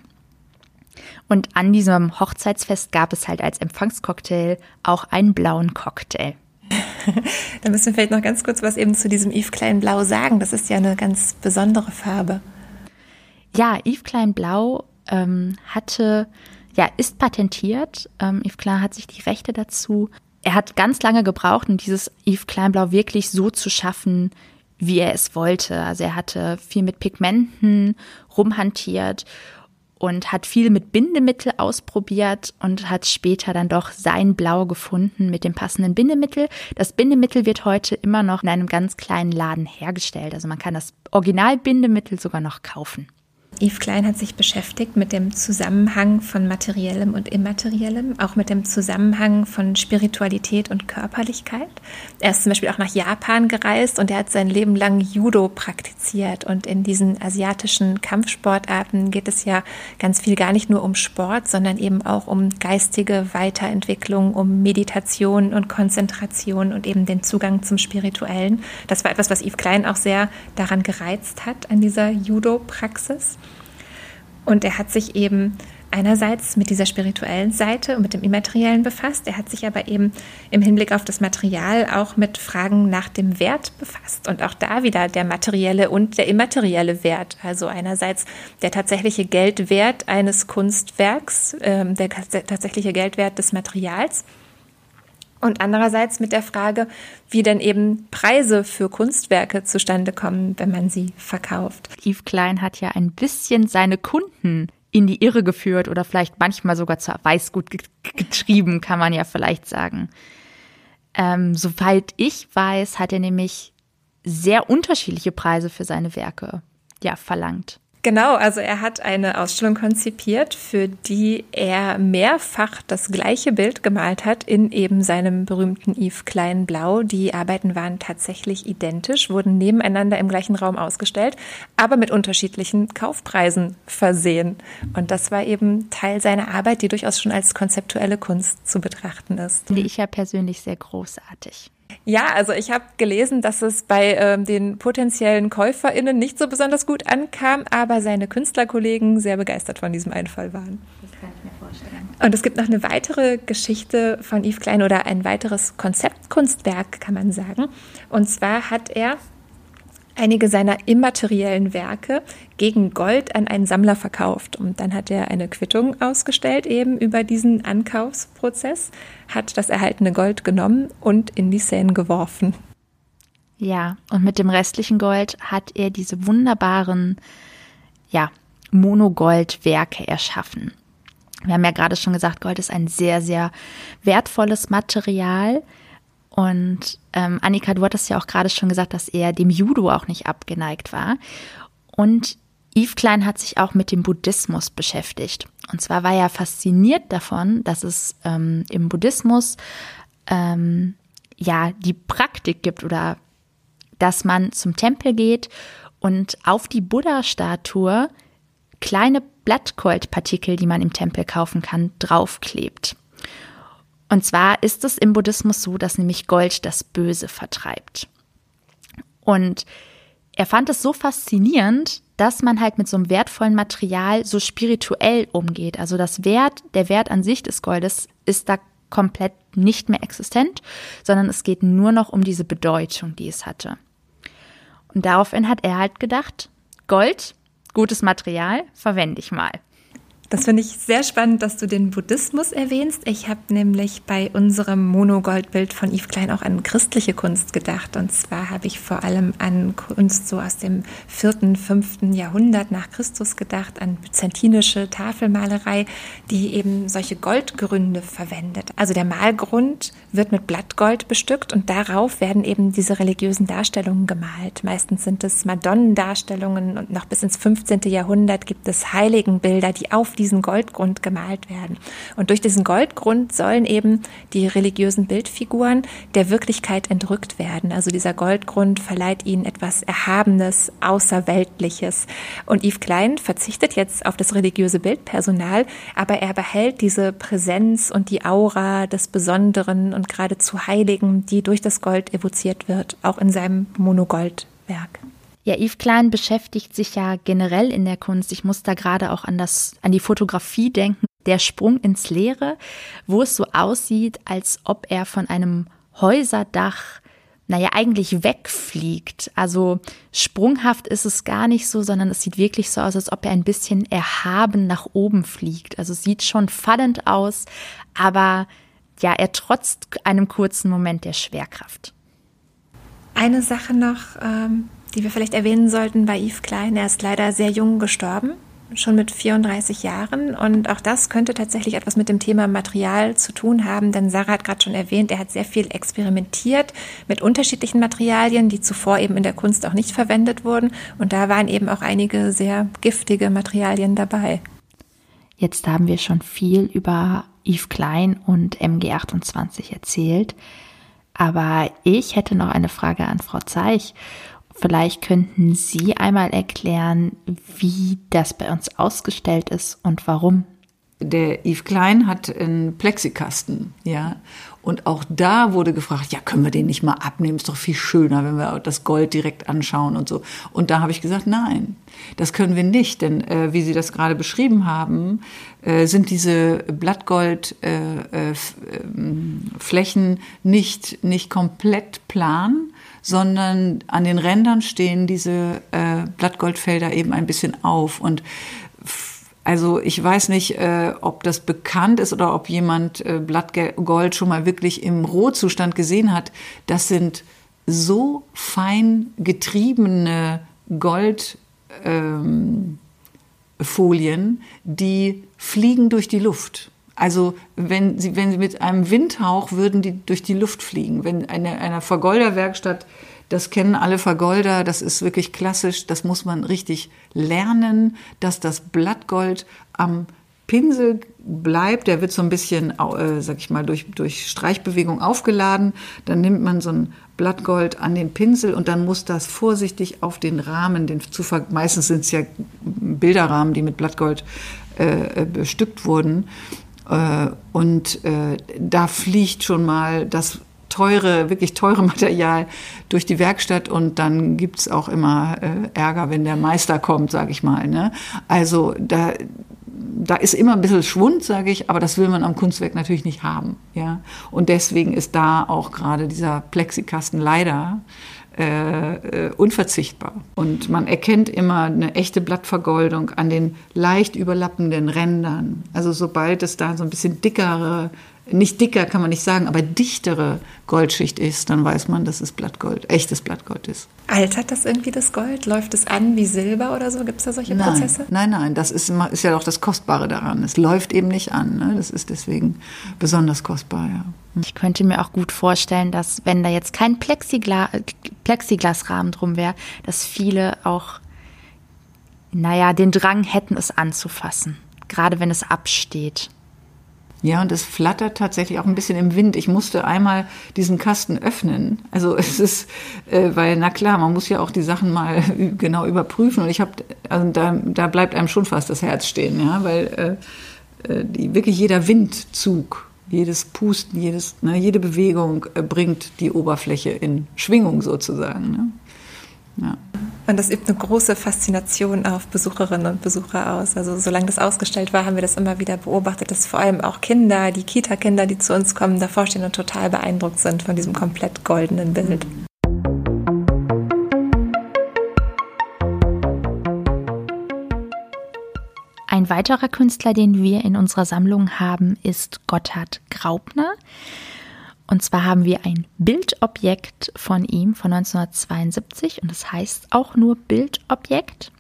Und an diesem Hochzeitsfest gab es halt als Empfangscocktail auch einen blauen Cocktail. da müssen wir vielleicht noch ganz kurz was eben zu diesem Yves Klein Blau sagen. Das ist ja eine ganz besondere Farbe. Ja, Yves Klein Blau ähm, hatte, ja, ist patentiert. Ähm, Yves Klein hat sich die Rechte dazu. Er hat ganz lange gebraucht, um dieses Yves Klein Blau wirklich so zu schaffen, wie er es wollte. Also er hatte viel mit Pigmenten rumhantiert und hat viel mit Bindemittel ausprobiert und hat später dann doch sein Blau gefunden mit dem passenden Bindemittel. Das Bindemittel wird heute immer noch in einem ganz kleinen Laden hergestellt. Also man kann das Originalbindemittel sogar noch kaufen. Yves Klein hat sich beschäftigt mit dem Zusammenhang von materiellem und immateriellem, auch mit dem Zusammenhang von Spiritualität und Körperlichkeit. Er ist zum Beispiel auch nach Japan gereist und er hat sein Leben lang Judo praktiziert. Und in diesen asiatischen Kampfsportarten geht es ja ganz viel gar nicht nur um Sport, sondern eben auch um geistige Weiterentwicklung, um Meditation und Konzentration und eben den Zugang zum Spirituellen. Das war etwas, was Yves Klein auch sehr daran gereizt hat, an dieser Judo-Praxis. Und er hat sich eben einerseits mit dieser spirituellen Seite und mit dem Immateriellen befasst. Er hat sich aber eben im Hinblick auf das Material auch mit Fragen nach dem Wert befasst. Und auch da wieder der materielle und der immaterielle Wert. Also einerseits der tatsächliche Geldwert eines Kunstwerks, äh, der tatsächliche Geldwert des Materials und andererseits mit der Frage, wie denn eben Preise für Kunstwerke zustande kommen, wenn man sie verkauft. Yves Klein hat ja ein bisschen seine Kunden in die Irre geführt oder vielleicht manchmal sogar zur Weißgut getrieben, kann man ja vielleicht sagen. Ähm, soweit ich weiß, hat er nämlich sehr unterschiedliche Preise für seine Werke ja verlangt. Genau, also er hat eine Ausstellung konzipiert, für die er mehrfach das gleiche Bild gemalt hat in eben seinem berühmten Yves Klein Blau. Die Arbeiten waren tatsächlich identisch, wurden nebeneinander im gleichen Raum ausgestellt, aber mit unterschiedlichen Kaufpreisen versehen. Und das war eben Teil seiner Arbeit, die durchaus schon als konzeptuelle Kunst zu betrachten ist. Die ich ja persönlich sehr großartig. Ja, also ich habe gelesen, dass es bei ähm, den potenziellen KäuferInnen nicht so besonders gut ankam, aber seine Künstlerkollegen sehr begeistert von diesem Einfall waren. Das kann ich mir vorstellen. Und es gibt noch eine weitere Geschichte von Yves Klein oder ein weiteres Konzeptkunstwerk, kann man sagen. Und zwar hat er einige seiner immateriellen Werke gegen Gold an einen Sammler verkauft. Und dann hat er eine Quittung ausgestellt eben über diesen Ankaufsprozess, hat das erhaltene Gold genommen und in die Seine geworfen. Ja, und mit dem restlichen Gold hat er diese wunderbaren, ja, Monogoldwerke erschaffen. Wir haben ja gerade schon gesagt, Gold ist ein sehr, sehr wertvolles Material. Und ähm, Annika, du hattest ja auch gerade schon gesagt, dass er dem Judo auch nicht abgeneigt war. Und Yves Klein hat sich auch mit dem Buddhismus beschäftigt. Und zwar war er fasziniert davon, dass es ähm, im Buddhismus ähm, ja die Praktik gibt oder dass man zum Tempel geht und auf die Buddha-Statue kleine Blattgoldpartikel, die man im Tempel kaufen kann, draufklebt. Und zwar ist es im Buddhismus so, dass nämlich Gold das Böse vertreibt. Und er fand es so faszinierend, dass man halt mit so einem wertvollen Material so spirituell umgeht. Also das Wert, der Wert an sich des Goldes ist da komplett nicht mehr existent, sondern es geht nur noch um diese Bedeutung, die es hatte. Und daraufhin hat er halt gedacht, Gold, gutes Material, verwende ich mal. Das finde ich sehr spannend, dass du den Buddhismus erwähnst. Ich habe nämlich bei unserem Monogoldbild von Yves Klein auch an christliche Kunst gedacht. Und zwar habe ich vor allem an Kunst so aus dem vierten, fünften Jahrhundert nach Christus gedacht, an byzantinische Tafelmalerei, die eben solche Goldgründe verwendet. Also der Malgrund wird mit Blattgold bestückt und darauf werden eben diese religiösen Darstellungen gemalt. Meistens sind es Madonnendarstellungen und noch bis ins 15. Jahrhundert gibt es Heiligenbilder, die auf diesen Goldgrund gemalt werden. Und durch diesen Goldgrund sollen eben die religiösen Bildfiguren der Wirklichkeit entrückt werden. Also dieser Goldgrund verleiht ihnen etwas Erhabenes, Außerweltliches. Und Yves Klein verzichtet jetzt auf das religiöse Bildpersonal, aber er behält diese Präsenz und die Aura des Besonderen und geradezu Heiligen, die durch das Gold evoziert wird, auch in seinem Monogoldwerk. Ja, Yves Klein beschäftigt sich ja generell in der Kunst. Ich muss da gerade auch an das, an die Fotografie denken. Der Sprung ins Leere, wo es so aussieht, als ob er von einem Häuserdach, naja, eigentlich wegfliegt. Also sprunghaft ist es gar nicht so, sondern es sieht wirklich so aus, als ob er ein bisschen erhaben nach oben fliegt. Also es sieht schon fallend aus, aber ja, er trotzt einem kurzen Moment der Schwerkraft. Eine Sache noch, ähm, die wir vielleicht erwähnen sollten bei Yves Klein. Er ist leider sehr jung gestorben, schon mit 34 Jahren. Und auch das könnte tatsächlich etwas mit dem Thema Material zu tun haben, denn Sarah hat gerade schon erwähnt, er hat sehr viel experimentiert mit unterschiedlichen Materialien, die zuvor eben in der Kunst auch nicht verwendet wurden. Und da waren eben auch einige sehr giftige Materialien dabei. Jetzt haben wir schon viel über Yves Klein und MG28 erzählt. Aber ich hätte noch eine Frage an Frau Zeich. Vielleicht könnten Sie einmal erklären, wie das bei uns ausgestellt ist und warum. Der Yves Klein hat einen Plexikasten, ja. Und auch da wurde gefragt, ja, können wir den nicht mal abnehmen? Ist doch viel schöner, wenn wir das Gold direkt anschauen und so. Und da habe ich gesagt, nein, das können wir nicht, denn äh, wie Sie das gerade beschrieben haben, äh, sind diese Blattgoldflächen äh, äh, nicht nicht komplett plan, sondern an den Rändern stehen diese äh, Blattgoldfelder eben ein bisschen auf. Und also ich weiß nicht, äh, ob das bekannt ist oder ob jemand äh, Blattgold schon mal wirklich im Rohzustand gesehen hat. Das sind so fein getriebene Goldfolien, ähm, die fliegen durch die Luft. Also wenn sie, wenn sie mit einem Windhauch würden die durch die Luft fliegen. Wenn eine, einer Vergolderwerkstatt, das kennen alle Vergolder, das ist wirklich klassisch, das muss man richtig lernen, dass das Blattgold am Pinsel bleibt, der wird so ein bisschen, äh, sag ich mal, durch, durch Streichbewegung aufgeladen. Dann nimmt man so ein Blattgold an den Pinsel und dann muss das vorsichtig auf den Rahmen, den zu, meistens sind es ja Bilderrahmen, die mit Blattgold äh, bestückt wurden. Äh, und äh, da fliegt schon mal das teure, wirklich teure Material durch die Werkstatt und dann gibt's auch immer äh, Ärger, wenn der Meister kommt, sage ich mal. Ne? Also da, da ist immer ein bisschen Schwund, sage ich, aber das will man am Kunstwerk natürlich nicht haben. Ja? Und deswegen ist da auch gerade dieser Plexikasten leider äh, äh, unverzichtbar. Und man erkennt immer eine echte Blattvergoldung an den leicht überlappenden Rändern. Also sobald es da so ein bisschen dickere nicht dicker kann man nicht sagen, aber dichtere Goldschicht ist, dann weiß man, dass es Blattgold, echtes Blattgold ist. Altert das irgendwie das Gold? Läuft es an wie Silber oder so? Gibt es da solche nein, Prozesse? Nein, nein, das ist, ist ja auch das Kostbare daran. Es läuft eben nicht an. Ne? Das ist deswegen besonders kostbar, ja. Ich könnte mir auch gut vorstellen, dass wenn da jetzt kein Plexigla Plexiglasrahmen drum wäre, dass viele auch, naja, den Drang hätten, es anzufassen. Gerade wenn es absteht. Ja, und es flattert tatsächlich auch ein bisschen im Wind. Ich musste einmal diesen Kasten öffnen. Also es ist, äh, weil, na klar, man muss ja auch die Sachen mal genau überprüfen. Und ich habe, also da, da bleibt einem schon fast das Herz stehen, ja, weil äh, äh, die, wirklich jeder Windzug, jedes Pusten, jedes, ne, jede Bewegung äh, bringt die Oberfläche in Schwingung sozusagen. Ne? Ja. Und das übt eine große Faszination auf Besucherinnen und Besucher aus. Also solange das ausgestellt war, haben wir das immer wieder beobachtet, dass vor allem auch Kinder, die Kita-Kinder, die zu uns kommen, davor stehen und total beeindruckt sind von diesem komplett goldenen Bild. Weiterer Künstler, den wir in unserer Sammlung haben, ist Gotthard Graupner. Und zwar haben wir ein Bildobjekt von ihm von 1972 und das heißt auch nur Bildobjekt.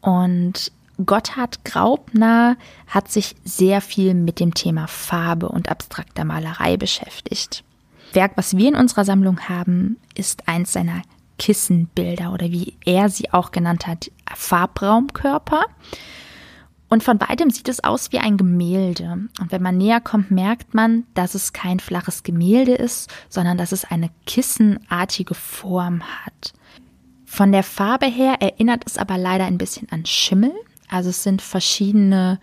Und Gotthard Graupner hat sich sehr viel mit dem Thema Farbe und abstrakter Malerei beschäftigt. Werk, was wir in unserer Sammlung haben, ist eins seiner Kissenbilder oder wie er sie auch genannt hat, Farbraumkörper. Und von weitem sieht es aus wie ein Gemälde. Und wenn man näher kommt, merkt man, dass es kein flaches Gemälde ist, sondern dass es eine kissenartige Form hat. Von der Farbe her erinnert es aber leider ein bisschen an Schimmel. Also es sind verschiedene,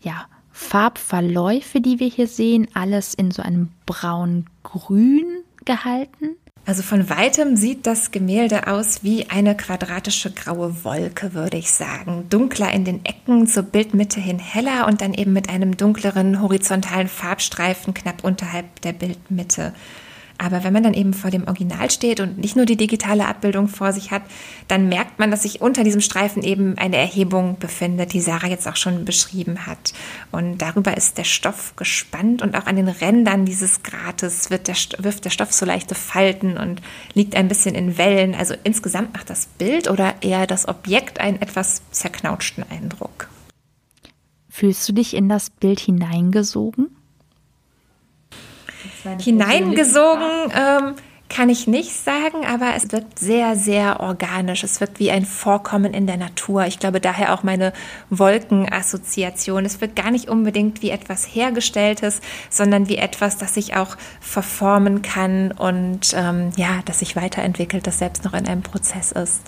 ja, Farbverläufe, die wir hier sehen, alles in so einem braun-grün gehalten. Also von weitem sieht das Gemälde aus wie eine quadratische graue Wolke, würde ich sagen. Dunkler in den Ecken, zur Bildmitte hin heller und dann eben mit einem dunkleren horizontalen Farbstreifen knapp unterhalb der Bildmitte. Aber wenn man dann eben vor dem Original steht und nicht nur die digitale Abbildung vor sich hat, dann merkt man, dass sich unter diesem Streifen eben eine Erhebung befindet, die Sarah jetzt auch schon beschrieben hat. Und darüber ist der Stoff gespannt und auch an den Rändern dieses Grates wird der, wirft der Stoff so leichte Falten und liegt ein bisschen in Wellen. Also insgesamt macht das Bild oder eher das Objekt einen etwas zerknautschten Eindruck. Fühlst du dich in das Bild hineingesogen? Hineingesogen ähm, kann ich nicht sagen, aber es wirkt sehr, sehr organisch. Es wirkt wie ein Vorkommen in der Natur. Ich glaube daher auch meine Wolkenassoziation. Es wirkt gar nicht unbedingt wie etwas Hergestelltes, sondern wie etwas, das sich auch verformen kann und ähm, ja, das sich weiterentwickelt, das selbst noch in einem Prozess ist.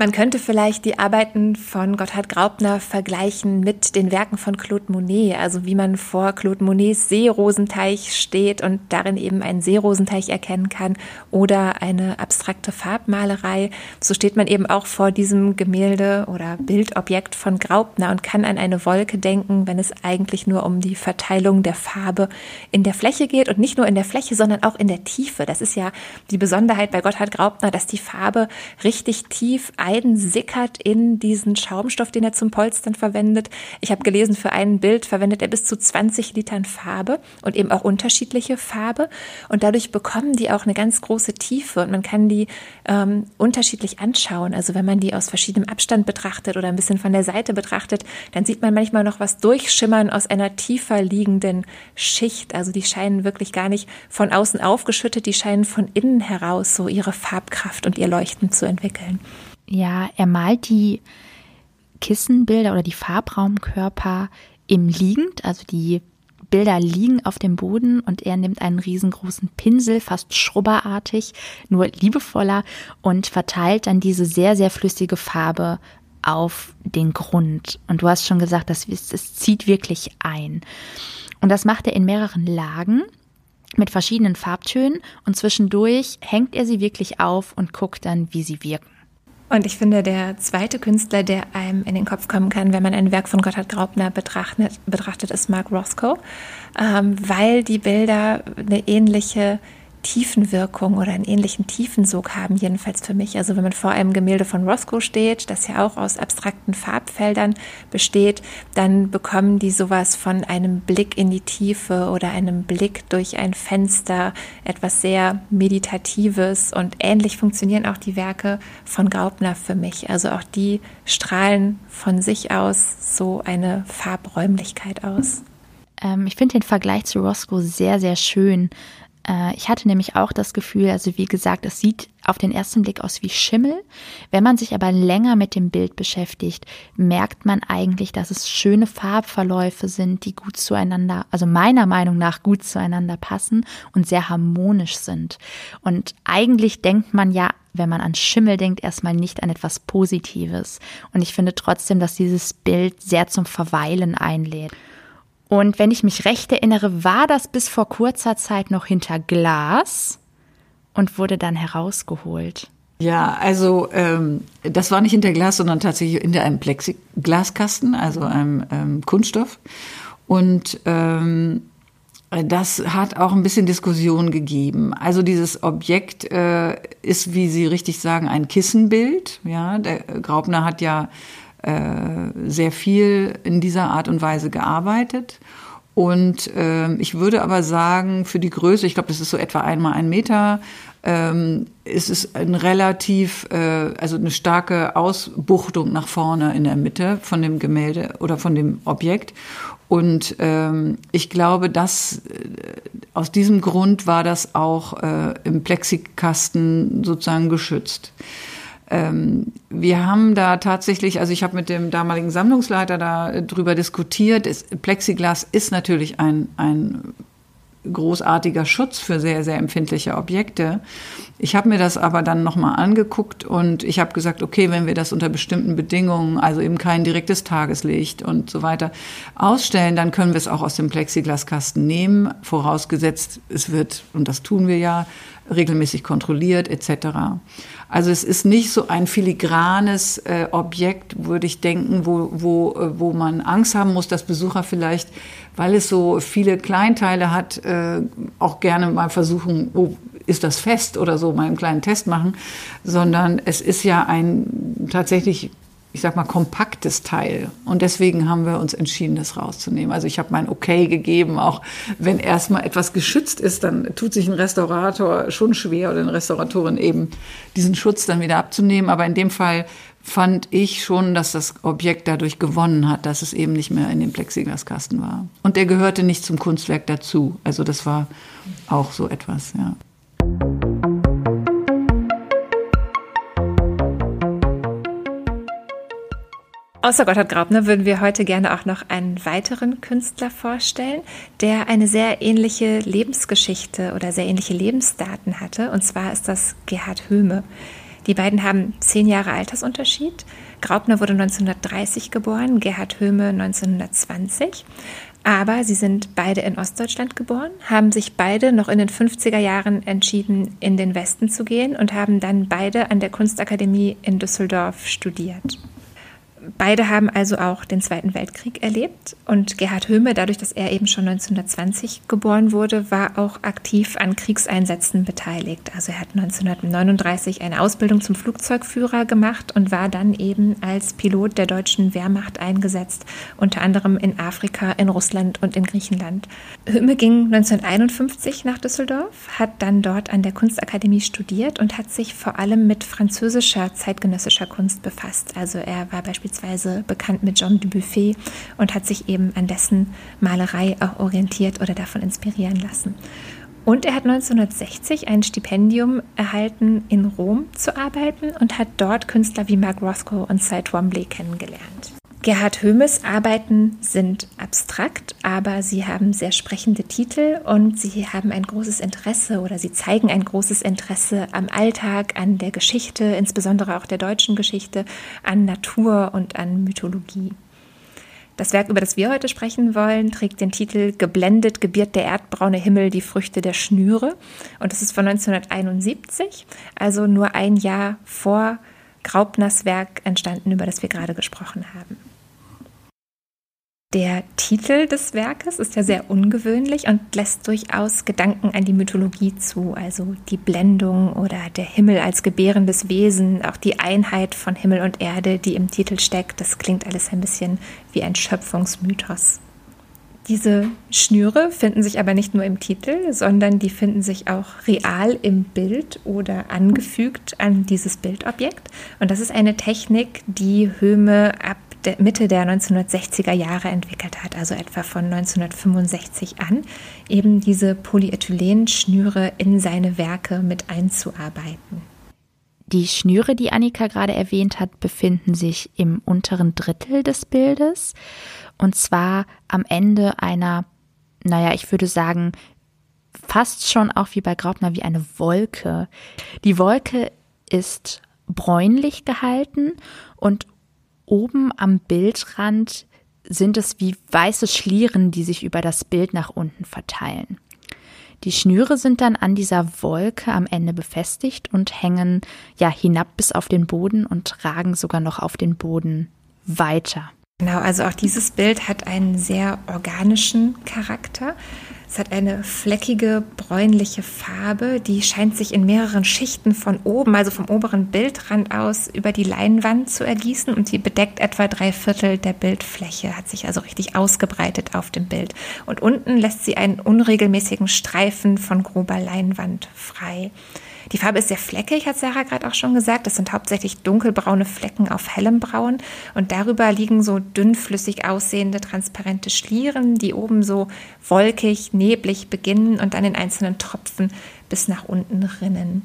Man könnte vielleicht die Arbeiten von Gotthard Graupner vergleichen mit den Werken von Claude Monet, also wie man vor Claude Monets Seerosenteich steht und darin eben einen Seerosenteich erkennen kann oder eine abstrakte Farbmalerei. So steht man eben auch vor diesem Gemälde oder Bildobjekt von Graupner und kann an eine Wolke denken, wenn es eigentlich nur um die Verteilung der Farbe in der Fläche geht und nicht nur in der Fläche, sondern auch in der Tiefe. Das ist ja die Besonderheit bei Gotthard Graupner, dass die Farbe richtig tief sickert in diesen Schaumstoff, den er zum Polstern verwendet. Ich habe gelesen, für ein Bild verwendet er bis zu 20 Litern Farbe und eben auch unterschiedliche Farbe. Und dadurch bekommen die auch eine ganz große Tiefe und man kann die ähm, unterschiedlich anschauen. Also wenn man die aus verschiedenem Abstand betrachtet oder ein bisschen von der Seite betrachtet, dann sieht man manchmal noch was durchschimmern aus einer tiefer liegenden Schicht. Also die scheinen wirklich gar nicht von außen aufgeschüttet, die scheinen von innen heraus so ihre Farbkraft und ihr Leuchten zu entwickeln. Ja, er malt die Kissenbilder oder die Farbraumkörper im Liegend, also die Bilder liegen auf dem Boden und er nimmt einen riesengroßen Pinsel, fast schrubberartig, nur liebevoller und verteilt dann diese sehr, sehr flüssige Farbe auf den Grund. Und du hast schon gesagt, das, es zieht wirklich ein. Und das macht er in mehreren Lagen mit verschiedenen Farbtönen und zwischendurch hängt er sie wirklich auf und guckt dann, wie sie wirken. Und ich finde, der zweite Künstler, der einem in den Kopf kommen kann, wenn man ein Werk von Gotthard Graupner betrachtet, betrachtet ist Mark Roscoe, ähm, weil die Bilder eine ähnliche Tiefenwirkung oder einen ähnlichen Tiefensog haben, jedenfalls für mich. Also wenn man vor einem Gemälde von Roscoe steht, das ja auch aus abstrakten Farbfeldern besteht, dann bekommen die sowas von einem Blick in die Tiefe oder einem Blick durch ein Fenster, etwas sehr Meditatives und ähnlich funktionieren auch die Werke von Graupner für mich. Also auch die strahlen von sich aus so eine Farbräumlichkeit aus. Ähm, ich finde den Vergleich zu Roscoe sehr, sehr schön ich hatte nämlich auch das Gefühl, also wie gesagt, es sieht auf den ersten Blick aus wie Schimmel. Wenn man sich aber länger mit dem Bild beschäftigt, merkt man eigentlich, dass es schöne Farbverläufe sind, die gut zueinander, also meiner Meinung nach gut zueinander passen und sehr harmonisch sind. Und eigentlich denkt man ja, wenn man an Schimmel denkt, erstmal nicht an etwas Positives. Und ich finde trotzdem, dass dieses Bild sehr zum Verweilen einlädt. Und wenn ich mich recht erinnere, war das bis vor kurzer Zeit noch hinter Glas und wurde dann herausgeholt. Ja, also ähm, das war nicht hinter Glas, sondern tatsächlich hinter einem Plexiglaskasten, also einem ähm, Kunststoff. Und ähm, das hat auch ein bisschen Diskussion gegeben. Also dieses Objekt äh, ist, wie Sie richtig sagen, ein Kissenbild. Ja, der Graupner hat ja sehr viel in dieser Art und Weise gearbeitet. Und äh, ich würde aber sagen, für die Größe, ich glaube, das ist so etwa einmal ein Meter, ähm, ist es ein relativ, äh, also eine starke Ausbuchtung nach vorne in der Mitte von dem Gemälde oder von dem Objekt. Und ähm, ich glaube, dass äh, aus diesem Grund war das auch äh, im Plexikasten sozusagen geschützt. Ähm, wir haben da tatsächlich, also ich habe mit dem damaligen Sammlungsleiter da drüber diskutiert. Es, Plexiglas ist natürlich ein, ein großartiger Schutz für sehr, sehr empfindliche Objekte. Ich habe mir das aber dann nochmal angeguckt und ich habe gesagt, okay, wenn wir das unter bestimmten Bedingungen, also eben kein direktes Tageslicht und so weiter, ausstellen, dann können wir es auch aus dem Plexiglaskasten nehmen, vorausgesetzt, es wird, und das tun wir ja, regelmäßig kontrolliert etc. Also es ist nicht so ein filigranes äh, Objekt, würde ich denken, wo, wo, äh, wo man Angst haben muss, dass Besucher vielleicht, weil es so viele Kleinteile hat, äh, auch gerne mal versuchen, oh, ist das fest oder so, mal einen kleinen Test machen, sondern es ist ja ein tatsächlich ich sag mal, kompaktes Teil. Und deswegen haben wir uns entschieden, das rauszunehmen. Also ich habe mein Okay gegeben, auch wenn erstmal etwas geschützt ist, dann tut sich ein Restaurator schon schwer oder eine Restauratorin eben, diesen Schutz dann wieder abzunehmen. Aber in dem Fall fand ich schon, dass das Objekt dadurch gewonnen hat, dass es eben nicht mehr in dem Plexiglaskasten war. Und der gehörte nicht zum Kunstwerk dazu. Also das war auch so etwas, ja. Außer Gotthard Graubner würden wir heute gerne auch noch einen weiteren Künstler vorstellen, der eine sehr ähnliche Lebensgeschichte oder sehr ähnliche Lebensdaten hatte. Und zwar ist das Gerhard Höhme. Die beiden haben zehn Jahre Altersunterschied. Graubner wurde 1930 geboren, Gerhard Höhme 1920. Aber sie sind beide in Ostdeutschland geboren, haben sich beide noch in den 50er Jahren entschieden, in den Westen zu gehen und haben dann beide an der Kunstakademie in Düsseldorf studiert. Beide haben also auch den Zweiten Weltkrieg erlebt und Gerhard Höhme, dadurch, dass er eben schon 1920 geboren wurde, war auch aktiv an Kriegseinsätzen beteiligt. Also er hat 1939 eine Ausbildung zum Flugzeugführer gemacht und war dann eben als Pilot der deutschen Wehrmacht eingesetzt, unter anderem in Afrika, in Russland und in Griechenland. Höhme ging 1951 nach Düsseldorf, hat dann dort an der Kunstakademie studiert und hat sich vor allem mit französischer zeitgenössischer Kunst befasst. Also er war beispielsweise beispielsweise bekannt mit John Dubuffet und hat sich eben an dessen Malerei auch orientiert oder davon inspirieren lassen. Und er hat 1960 ein Stipendium erhalten, in Rom zu arbeiten und hat dort Künstler wie Mark Rothko und Cy Twombly kennengelernt. Gerhard Höhmes Arbeiten sind abstrakt, aber sie haben sehr sprechende Titel und sie haben ein großes Interesse oder sie zeigen ein großes Interesse am Alltag, an der Geschichte, insbesondere auch der deutschen Geschichte, an Natur und an Mythologie. Das Werk, über das wir heute sprechen wollen, trägt den Titel Geblendet gebiert der erdbraune Himmel die Früchte der Schnüre und das ist von 1971, also nur ein Jahr vor Graupners Werk entstanden, über das wir gerade gesprochen haben. Der Titel des Werkes ist ja sehr ungewöhnlich und lässt durchaus Gedanken an die Mythologie zu, also die Blendung oder der Himmel als gebärendes Wesen, auch die Einheit von Himmel und Erde, die im Titel steckt. Das klingt alles ein bisschen wie ein Schöpfungsmythos. Diese Schnüre finden sich aber nicht nur im Titel, sondern die finden sich auch real im Bild oder angefügt an dieses Bildobjekt. Und das ist eine Technik, die Höhme ab der Mitte der 1960er Jahre entwickelt hat, also etwa von 1965 an, eben diese Polyethylenschnüre in seine Werke mit einzuarbeiten. Die Schnüre, die Annika gerade erwähnt hat, befinden sich im unteren Drittel des Bildes und zwar am Ende einer, naja, ich würde sagen, fast schon auch wie bei Graupner wie eine Wolke. Die Wolke ist bräunlich gehalten und oben am Bildrand sind es wie weiße Schlieren, die sich über das Bild nach unten verteilen. Die Schnüre sind dann an dieser Wolke am Ende befestigt und hängen ja hinab bis auf den Boden und ragen sogar noch auf den Boden weiter. Genau, also auch dieses Bild hat einen sehr organischen Charakter. Es hat eine fleckige, bräunliche Farbe, die scheint sich in mehreren Schichten von oben, also vom oberen Bildrand aus, über die Leinwand zu ergießen und die bedeckt etwa drei Viertel der Bildfläche, hat sich also richtig ausgebreitet auf dem Bild. Und unten lässt sie einen unregelmäßigen Streifen von grober Leinwand frei. Die Farbe ist sehr fleckig, hat Sarah gerade auch schon gesagt. Das sind hauptsächlich dunkelbraune Flecken auf hellem Braun. Und darüber liegen so dünnflüssig aussehende transparente Schlieren, die oben so wolkig, neblig beginnen und dann in einzelnen Tropfen bis nach unten rinnen.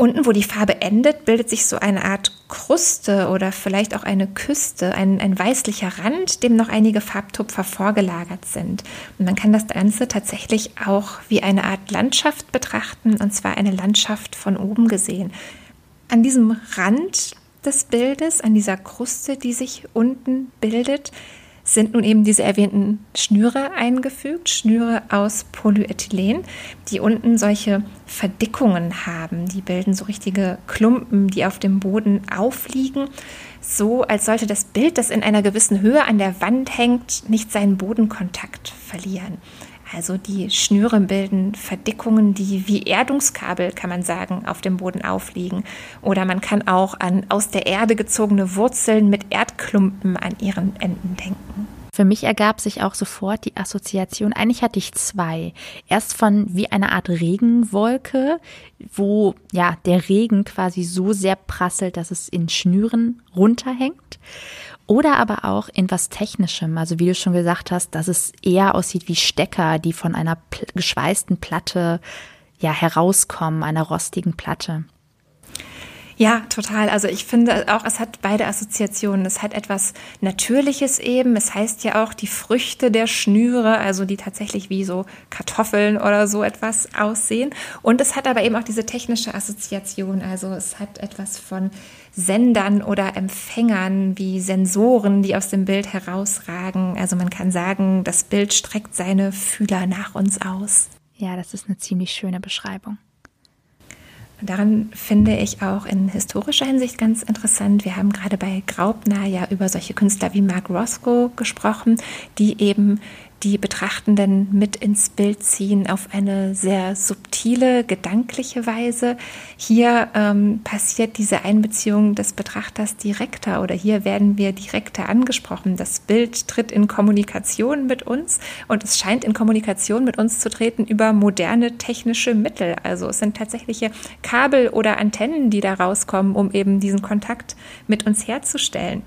Unten, wo die Farbe endet, bildet sich so eine Art Kruste oder vielleicht auch eine Küste, ein, ein weißlicher Rand, dem noch einige Farbtupfer vorgelagert sind. Und man kann das Ganze tatsächlich auch wie eine Art Landschaft betrachten, und zwar eine Landschaft von oben gesehen. An diesem Rand des Bildes, an dieser Kruste, die sich unten bildet, sind nun eben diese erwähnten Schnüre eingefügt, Schnüre aus Polyethylen, die unten solche Verdickungen haben. Die bilden so richtige Klumpen, die auf dem Boden aufliegen, so als sollte das Bild, das in einer gewissen Höhe an der Wand hängt, nicht seinen Bodenkontakt verlieren. Also die Schnüre bilden Verdickungen, die wie Erdungskabel, kann man sagen, auf dem Boden aufliegen. Oder man kann auch an aus der Erde gezogene Wurzeln mit Erdklumpen an ihren Enden denken. Für mich ergab sich auch sofort die Assoziation, eigentlich hatte ich zwei. Erst von wie eine Art Regenwolke, wo ja der Regen quasi so sehr prasselt, dass es in Schnüren runterhängt. Oder aber auch in was Technischem, also wie du schon gesagt hast, dass es eher aussieht wie Stecker, die von einer geschweißten Platte ja herauskommen, einer rostigen Platte. Ja, total. Also ich finde auch, es hat beide Assoziationen. Es hat etwas Natürliches eben. Es heißt ja auch die Früchte der Schnüre, also die tatsächlich wie so Kartoffeln oder so etwas aussehen. Und es hat aber eben auch diese technische Assoziation. Also es hat etwas von Sendern oder Empfängern wie Sensoren, die aus dem Bild herausragen. Also man kann sagen, das Bild streckt seine Fühler nach uns aus. Ja, das ist eine ziemlich schöne Beschreibung. Daran finde ich auch in historischer Hinsicht ganz interessant. Wir haben gerade bei Graupner ja über solche Künstler wie Mark Roscoe gesprochen, die eben die Betrachtenden mit ins Bild ziehen auf eine sehr subtile, gedankliche Weise. Hier ähm, passiert diese Einbeziehung des Betrachters direkter oder hier werden wir direkter angesprochen. Das Bild tritt in Kommunikation mit uns und es scheint in Kommunikation mit uns zu treten über moderne technische Mittel. Also es sind tatsächliche Kabel oder Antennen, die da rauskommen, um eben diesen Kontakt mit uns herzustellen.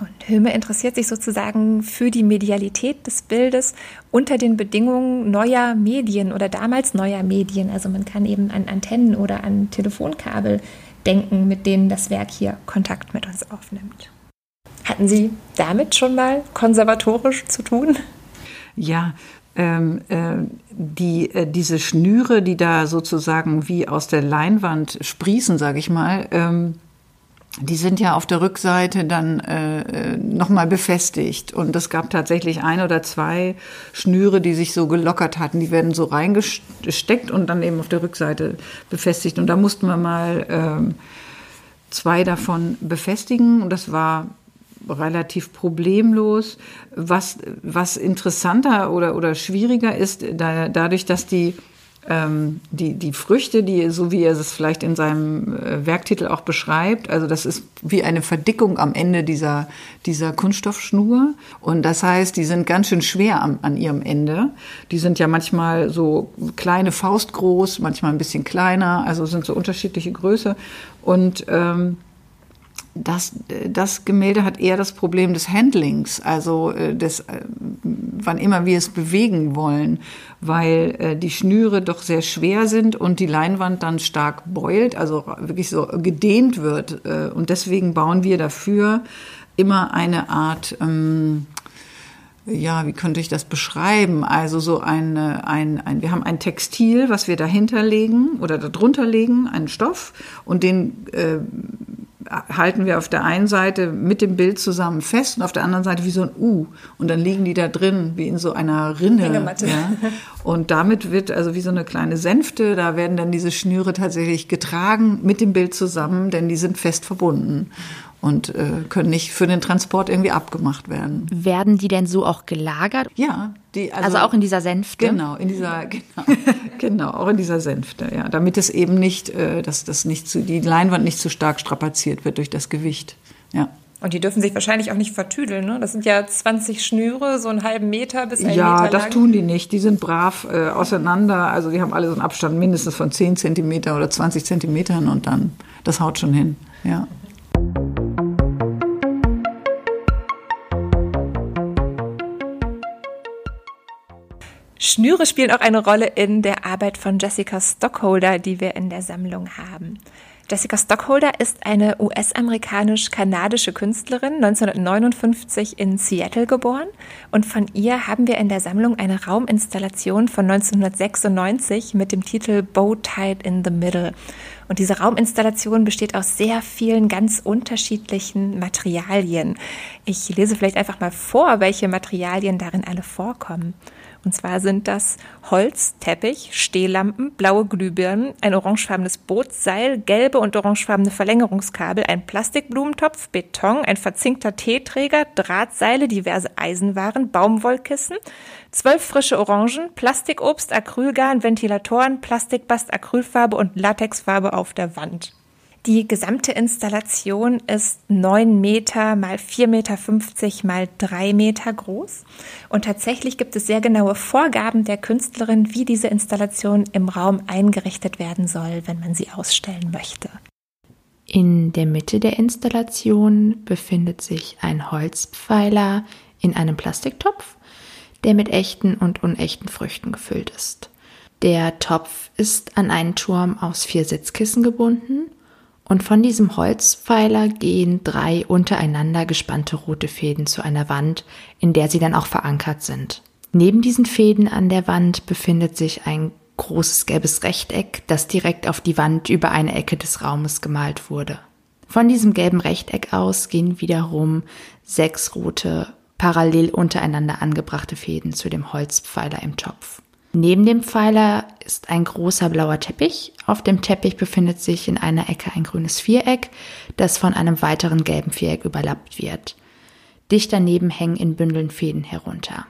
Und Höhme interessiert sich sozusagen für die Medialität des Bildes unter den Bedingungen neuer Medien oder damals neuer Medien. Also man kann eben an Antennen oder an Telefonkabel denken, mit denen das Werk hier Kontakt mit uns aufnimmt. Hatten Sie damit schon mal konservatorisch zu tun? Ja, ähm, äh, die, äh, diese Schnüre, die da sozusagen wie aus der Leinwand sprießen, sage ich mal, ähm, die sind ja auf der Rückseite dann äh, nochmal befestigt. Und es gab tatsächlich ein oder zwei Schnüre, die sich so gelockert hatten. Die werden so reingesteckt und dann eben auf der Rückseite befestigt. Und da mussten wir mal ähm, zwei davon befestigen. Und das war relativ problemlos. Was, was interessanter oder, oder schwieriger ist, da, dadurch, dass die ähm, die, die Früchte, die, so wie er es vielleicht in seinem äh, Werktitel auch beschreibt, also das ist wie eine Verdickung am Ende dieser, dieser Kunststoffschnur. Und das heißt, die sind ganz schön schwer am, an ihrem Ende. Die sind ja manchmal so kleine Faust groß, manchmal ein bisschen kleiner, also sind so unterschiedliche Größe. Und ähm, das, das Gemälde hat eher das Problem des Handlings, also äh, des, äh, wann immer wir es bewegen wollen, weil äh, die Schnüre doch sehr schwer sind und die Leinwand dann stark beult, also wirklich so gedehnt wird. Und deswegen bauen wir dafür immer eine Art, ähm, ja, wie könnte ich das beschreiben? Also so ein, ein, ein, wir haben ein Textil, was wir dahinter legen oder darunter legen, einen Stoff und den äh, halten wir auf der einen Seite mit dem Bild zusammen fest und auf der anderen Seite wie so ein U. Und dann liegen die da drin, wie in so einer Rinne. Ja. Und damit wird also wie so eine kleine Sänfte, da werden dann diese Schnüre tatsächlich getragen mit dem Bild zusammen, denn die sind fest verbunden. Und äh, können nicht für den Transport irgendwie abgemacht werden. Werden die denn so auch gelagert? Ja, die, also, also auch in dieser Sänfte. Genau, in dieser genau, genau, auch in dieser Sänfte, ja, damit es eben nicht, äh, dass das nicht zu, die Leinwand nicht zu stark strapaziert wird durch das Gewicht. Ja. Und die dürfen sich wahrscheinlich auch nicht vertüdeln, ne? Das sind ja 20 Schnüre, so einen halben Meter bis ein ja, Meter lang. Ja, das tun die nicht. Die sind brav äh, auseinander. Also die haben alle so einen Abstand mindestens von 10 Zentimeter oder 20 Zentimetern und dann, das haut schon hin, ja. Schnüre spielen auch eine Rolle in der Arbeit von Jessica Stockholder, die wir in der Sammlung haben. Jessica Stockholder ist eine US-amerikanisch-kanadische Künstlerin, 1959 in Seattle geboren. Und von ihr haben wir in der Sammlung eine Rauminstallation von 1996 mit dem Titel Bow Tied in the Middle. Und diese Rauminstallation besteht aus sehr vielen ganz unterschiedlichen Materialien. Ich lese vielleicht einfach mal vor, welche Materialien darin alle vorkommen. Und zwar sind das Holz, Teppich, Stehlampen, blaue Glühbirnen, ein orangefarbenes Bootsseil, gelbe und orangefarbene Verlängerungskabel, ein Plastikblumentopf, Beton, ein verzinkter Teeträger, Drahtseile, diverse Eisenwaren, Baumwollkissen, zwölf frische Orangen, Plastikobst, Acrylgarn, Ventilatoren, Plastikbast, Acrylfarbe und Latexfarbe auf der Wand. Die gesamte Installation ist 9 Meter mal 4,50 Meter mal 3 Meter groß. Und tatsächlich gibt es sehr genaue Vorgaben der Künstlerin, wie diese Installation im Raum eingerichtet werden soll, wenn man sie ausstellen möchte. In der Mitte der Installation befindet sich ein Holzpfeiler in einem Plastiktopf, der mit echten und unechten Früchten gefüllt ist. Der Topf ist an einen Turm aus vier Sitzkissen gebunden und von diesem Holzpfeiler gehen drei untereinander gespannte rote Fäden zu einer Wand, in der sie dann auch verankert sind. Neben diesen Fäden an der Wand befindet sich ein großes gelbes Rechteck, das direkt auf die Wand über eine Ecke des Raumes gemalt wurde. Von diesem gelben Rechteck aus gehen wiederum sechs rote, parallel untereinander angebrachte Fäden zu dem Holzpfeiler im Topf. Neben dem Pfeiler ist ein großer blauer Teppich. Auf dem Teppich befindet sich in einer Ecke ein grünes Viereck, das von einem weiteren gelben Viereck überlappt wird. Dicht daneben hängen in Bündeln Fäden herunter.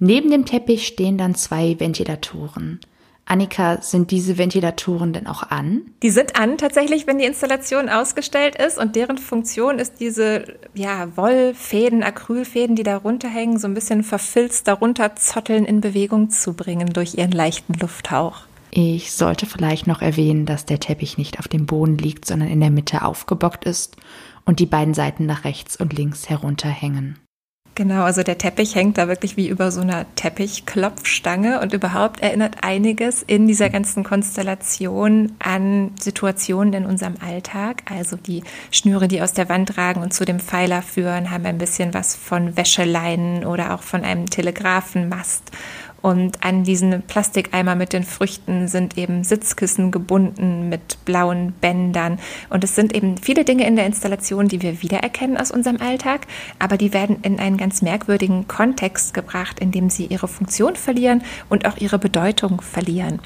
Neben dem Teppich stehen dann zwei Ventilatoren. Annika, sind diese Ventilatoren denn auch an? Die sind an tatsächlich, wenn die Installation ausgestellt ist und deren Funktion ist diese ja, Wollfäden, Acrylfäden, die da runterhängen, so ein bisschen verfilzt darunter zotteln in Bewegung zu bringen durch ihren leichten Lufthauch. Ich sollte vielleicht noch erwähnen, dass der Teppich nicht auf dem Boden liegt, sondern in der Mitte aufgebockt ist und die beiden Seiten nach rechts und links herunterhängen. Genau, also der Teppich hängt da wirklich wie über so einer Teppichklopfstange und überhaupt erinnert einiges in dieser ganzen Konstellation an Situationen in unserem Alltag. Also die Schnüre, die aus der Wand ragen und zu dem Pfeiler führen, haben ein bisschen was von Wäscheleinen oder auch von einem Telegrafenmast und an diesen Plastikeimer mit den Früchten sind eben Sitzkissen gebunden mit blauen Bändern. Und es sind eben viele Dinge in der Installation, die wir wiedererkennen aus unserem Alltag, aber die werden in einen ganz merkwürdigen Kontext gebracht, in dem sie ihre Funktion verlieren und auch ihre Bedeutung verlieren.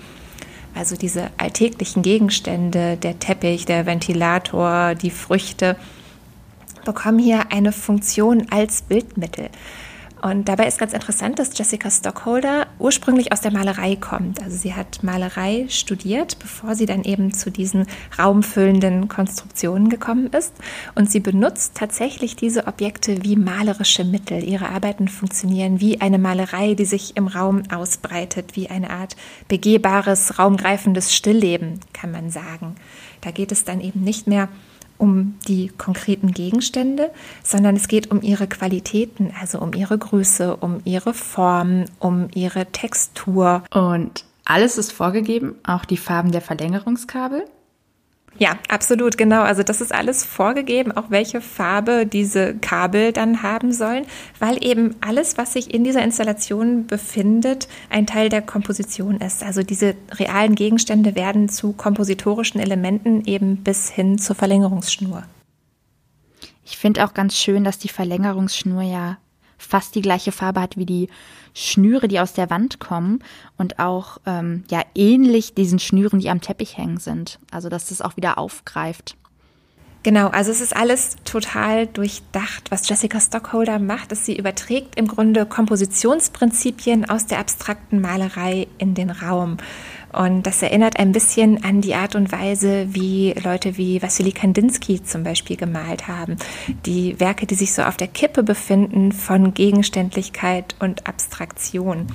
Also diese alltäglichen Gegenstände, der Teppich, der Ventilator, die Früchte, bekommen hier eine Funktion als Bildmittel. Und dabei ist ganz interessant, dass Jessica Stockholder ursprünglich aus der Malerei kommt. Also sie hat Malerei studiert, bevor sie dann eben zu diesen raumfüllenden Konstruktionen gekommen ist. Und sie benutzt tatsächlich diese Objekte wie malerische Mittel. Ihre Arbeiten funktionieren wie eine Malerei, die sich im Raum ausbreitet, wie eine Art begehbares, raumgreifendes Stillleben, kann man sagen. Da geht es dann eben nicht mehr um die konkreten Gegenstände, sondern es geht um ihre Qualitäten, also um ihre Größe, um ihre Form, um ihre Textur. Und alles ist vorgegeben, auch die Farben der Verlängerungskabel. Ja, absolut, genau. Also das ist alles vorgegeben, auch welche Farbe diese Kabel dann haben sollen, weil eben alles, was sich in dieser Installation befindet, ein Teil der Komposition ist. Also diese realen Gegenstände werden zu kompositorischen Elementen eben bis hin zur Verlängerungsschnur. Ich finde auch ganz schön, dass die Verlängerungsschnur ja fast die gleiche Farbe hat wie die Schnüre, die aus der Wand kommen und auch ähm, ja ähnlich diesen Schnüren, die am Teppich hängen sind. Also dass das auch wieder aufgreift. Genau, also es ist alles total durchdacht. Was Jessica Stockholder macht, ist, sie überträgt im Grunde Kompositionsprinzipien aus der abstrakten Malerei in den Raum. Und das erinnert ein bisschen an die Art und Weise, wie Leute wie Wassily Kandinsky zum Beispiel gemalt haben. Die Werke, die sich so auf der Kippe befinden von Gegenständlichkeit und Abstraktion.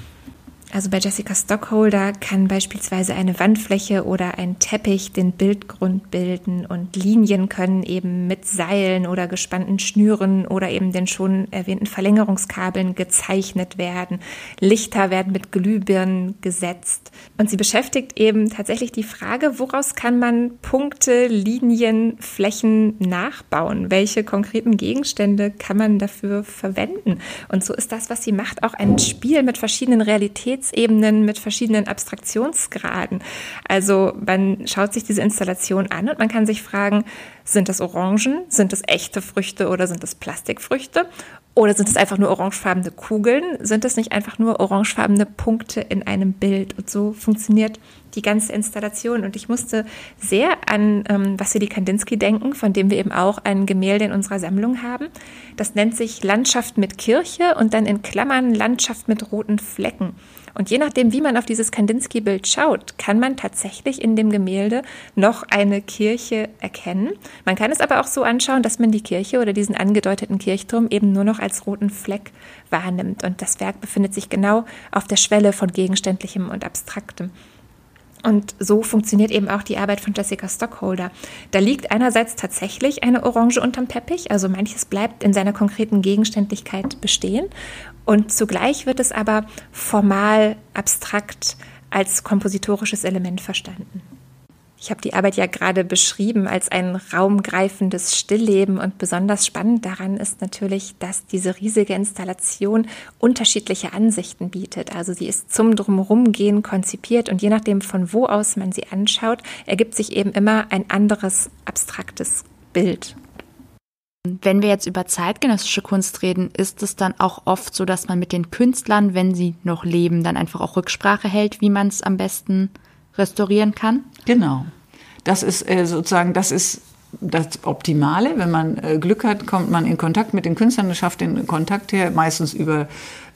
Also bei Jessica Stockholder kann beispielsweise eine Wandfläche oder ein Teppich den Bildgrund bilden und Linien können eben mit Seilen oder gespannten Schnüren oder eben den schon erwähnten Verlängerungskabeln gezeichnet werden. Lichter werden mit Glühbirnen gesetzt. Und sie beschäftigt eben tatsächlich die Frage, woraus kann man Punkte, Linien, Flächen nachbauen? Welche konkreten Gegenstände kann man dafür verwenden? Und so ist das, was sie macht, auch ein Spiel mit verschiedenen Realitäten Realitätsebenen mit verschiedenen Abstraktionsgraden. Also man schaut sich diese Installation an und man kann sich fragen, sind das Orangen, sind das echte Früchte oder sind das Plastikfrüchte? Oder sind es einfach nur orangefarbene Kugeln? Sind es nicht einfach nur orangefarbene Punkte in einem Bild? Und so funktioniert die ganze Installation. Und ich musste sehr an ähm, Wassily Kandinsky denken, von dem wir eben auch ein Gemälde in unserer Sammlung haben. Das nennt sich Landschaft mit Kirche und dann in Klammern Landschaft mit roten Flecken. Und je nachdem, wie man auf dieses Kandinsky-Bild schaut, kann man tatsächlich in dem Gemälde noch eine Kirche erkennen. Man kann es aber auch so anschauen, dass man die Kirche oder diesen angedeuteten Kirchturm eben nur noch als roten Fleck wahrnimmt. Und das Werk befindet sich genau auf der Schwelle von Gegenständlichem und Abstraktem. Und so funktioniert eben auch die Arbeit von Jessica Stockholder. Da liegt einerseits tatsächlich eine Orange unterm Teppich, also manches bleibt in seiner konkreten Gegenständlichkeit bestehen. Und zugleich wird es aber formal, abstrakt als kompositorisches Element verstanden. Ich habe die Arbeit ja gerade beschrieben als ein raumgreifendes Stillleben und besonders spannend daran ist natürlich, dass diese riesige Installation unterschiedliche Ansichten bietet. Also sie ist zum Drumherumgehen konzipiert und je nachdem von wo aus man sie anschaut, ergibt sich eben immer ein anderes abstraktes Bild. Wenn wir jetzt über zeitgenössische Kunst reden, ist es dann auch oft so, dass man mit den Künstlern, wenn sie noch leben, dann einfach auch Rücksprache hält, wie man es am besten restaurieren kann? Genau. Das ist äh, sozusagen, das ist das Optimale. Wenn man äh, Glück hat, kommt man in Kontakt mit den Künstlern, schafft den Kontakt her, meistens über,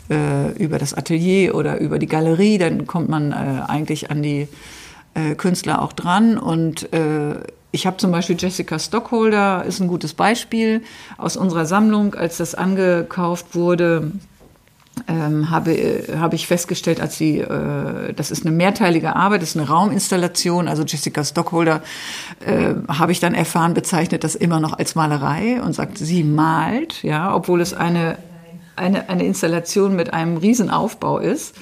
äh, über das Atelier oder über die Galerie. Dann kommt man äh, eigentlich an die äh, Künstler auch dran. Und äh, ich habe zum Beispiel Jessica Stockholder, ist ein gutes Beispiel aus unserer Sammlung, als das angekauft wurde ähm, habe, habe ich festgestellt, als sie, äh, das ist eine mehrteilige Arbeit, das ist eine Rauminstallation, also Jessica Stockholder, äh, habe ich dann erfahren, bezeichnet das immer noch als Malerei und sagt, sie malt, ja, obwohl es eine, eine, eine Installation mit einem Riesenaufbau ist.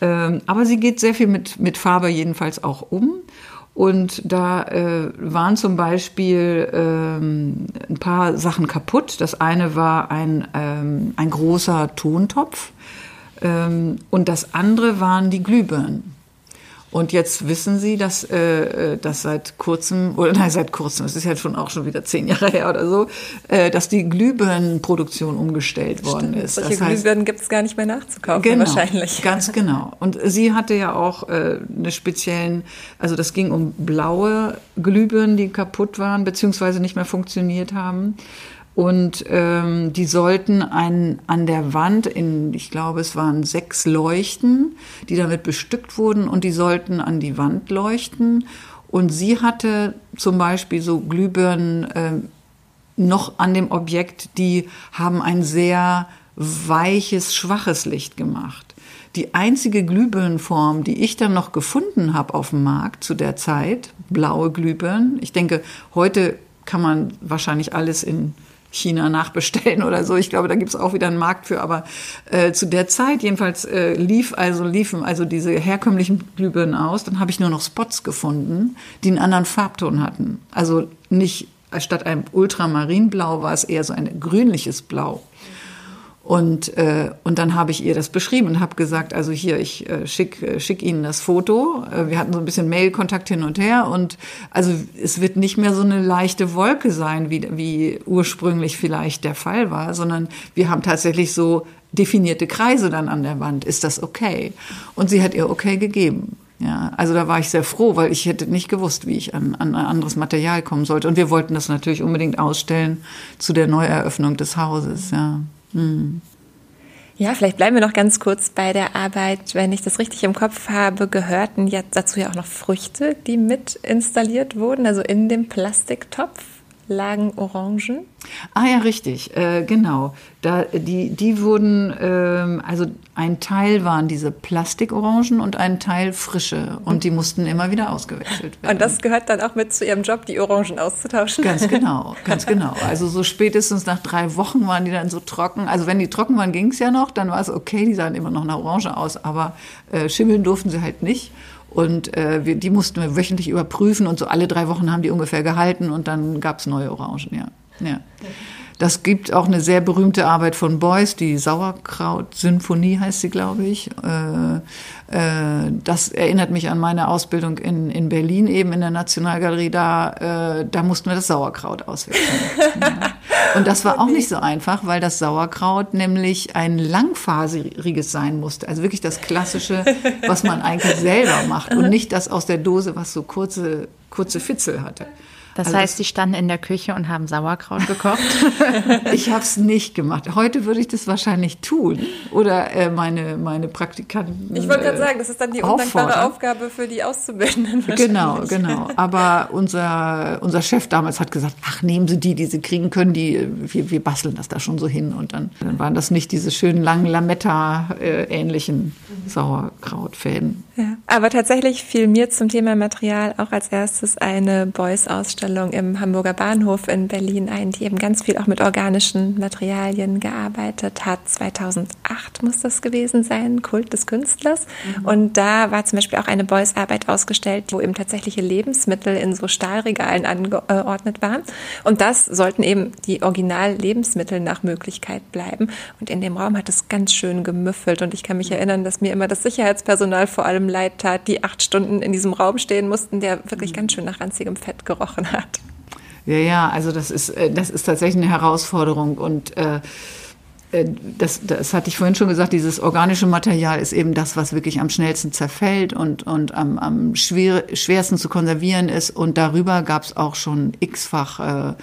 Ähm, aber sie geht sehr viel mit, mit Farbe jedenfalls auch um. Und da äh, waren zum Beispiel ähm, ein paar Sachen kaputt. Das eine war ein, ähm, ein großer Tontopf ähm, und das andere waren die Glühbirnen. Und jetzt wissen Sie, dass äh, äh das seit kurzem, oder nein, seit kurzem, es ist ja schon auch schon wieder zehn Jahre her oder so, äh, dass die Glühbirnenproduktion umgestellt worden Stimmt, ist. Solche das heißt, Glühbirnen gibt es gar nicht mehr nachzukaufen genau, wahrscheinlich. Ganz genau. Und sie hatte ja auch äh, eine speziellen, also das ging um blaue Glühbirnen, die kaputt waren, beziehungsweise nicht mehr funktioniert haben. Und ähm, die sollten ein, an der Wand in, ich glaube, es waren sechs Leuchten, die damit bestückt wurden und die sollten an die Wand leuchten. Und sie hatte zum Beispiel so Glühbirnen äh, noch an dem Objekt, die haben ein sehr weiches, schwaches Licht gemacht. Die einzige Glühbirnenform, die ich dann noch gefunden habe auf dem Markt zu der Zeit, blaue Glühbirnen. Ich denke, heute kann man wahrscheinlich alles in China nachbestellen oder so. Ich glaube, da gibt es auch wieder einen Markt für. Aber äh, zu der Zeit jedenfalls äh, lief also liefen also diese herkömmlichen Glühbirnen aus. Dann habe ich nur noch Spots gefunden, die einen anderen Farbton hatten. Also nicht statt einem Ultramarinblau war es eher so ein grünliches Blau. Und, äh, und dann habe ich ihr das beschrieben und habe gesagt, also hier, ich äh, schick, äh, schick Ihnen das Foto. Äh, wir hatten so ein bisschen Mailkontakt hin und her und also es wird nicht mehr so eine leichte Wolke sein, wie, wie ursprünglich vielleicht der Fall war, sondern wir haben tatsächlich so definierte Kreise dann an der Wand. Ist das okay? Und sie hat ihr okay gegeben. Ja, also da war ich sehr froh, weil ich hätte nicht gewusst, wie ich an, an anderes Material kommen sollte. Und wir wollten das natürlich unbedingt ausstellen zu der Neueröffnung des Hauses. Ja. Hm. Ja, vielleicht bleiben wir noch ganz kurz bei der Arbeit. Wenn ich das richtig im Kopf habe, gehörten jetzt dazu ja auch noch Früchte, die mit installiert wurden, also in dem Plastiktopf lagen Orangen. Ah ja, richtig, äh, genau. Da, die, die wurden, ähm, also ein Teil waren diese Plastikorangen und ein Teil frische und die mussten immer wieder ausgewechselt werden. Und das gehört dann auch mit zu Ihrem Job, die Orangen auszutauschen? Ganz genau, ganz genau. Also so spätestens nach drei Wochen waren die dann so trocken. Also wenn die trocken waren, ging es ja noch, dann war es okay, die sahen immer noch nach Orange aus, aber äh, schimmeln durften sie halt nicht. Und äh, wir, die mussten wir wöchentlich überprüfen und so alle drei Wochen haben die ungefähr gehalten und dann gab es neue Orangen, ja. ja. Das gibt auch eine sehr berühmte Arbeit von Beuys, die Sauerkraut-Symphonie heißt sie, glaube ich. Äh, äh, das erinnert mich an meine Ausbildung in, in Berlin eben in der Nationalgalerie. Da, äh, da mussten wir das Sauerkraut auswählen. Und das war auch nicht so einfach, weil das Sauerkraut nämlich ein langfaseriges sein musste. Also wirklich das Klassische, was man eigentlich selber macht und nicht das aus der Dose, was so kurze, kurze Fitzel hatte. Das also heißt, Sie standen in der Küche und haben Sauerkraut gekocht? ich habe es nicht gemacht. Heute würde ich das wahrscheinlich tun. Oder äh, meine, meine Praktikanten. Ich wollte gerade sagen, das ist dann die undankbare Aufgabe für die Auszubildenden. Genau, genau. Aber unser, unser Chef damals hat gesagt, ach, nehmen Sie die, die Sie kriegen können, die, wir, wir basteln das da schon so hin. Und dann, dann waren das nicht diese schönen langen Lametta-ähnlichen äh, Sauerkrautfäden. Ja. Aber tatsächlich fiel mir zum Thema Material auch als erstes eine Beuys-Ausstellung Ausstellung im Hamburger Bahnhof in Berlin ein, die eben ganz viel auch mit organischen Materialien gearbeitet hat. 2008 muss das gewesen sein, Kult des Künstlers. Mhm. Und da war zum Beispiel auch eine Beuys-Arbeit ausgestellt, wo eben tatsächliche Lebensmittel in so Stahlregalen angeordnet waren. Und das sollten eben die Original-Lebensmittel nach Möglichkeit bleiben. Und in dem Raum hat es ganz schön gemüffelt. Und ich kann mich erinnern, dass mir immer das Sicherheitspersonal vor allem leid tat, die acht Stunden in diesem Raum stehen mussten, der wirklich mhm. ganz schön nach ranzigem Fett gerochen hat. Ja, ja, also das ist, äh, das ist tatsächlich eine Herausforderung und äh, äh, das, das hatte ich vorhin schon gesagt, dieses organische Material ist eben das, was wirklich am schnellsten zerfällt und, und am, am schwer, schwersten zu konservieren ist. Und darüber gab es auch schon x-fach äh,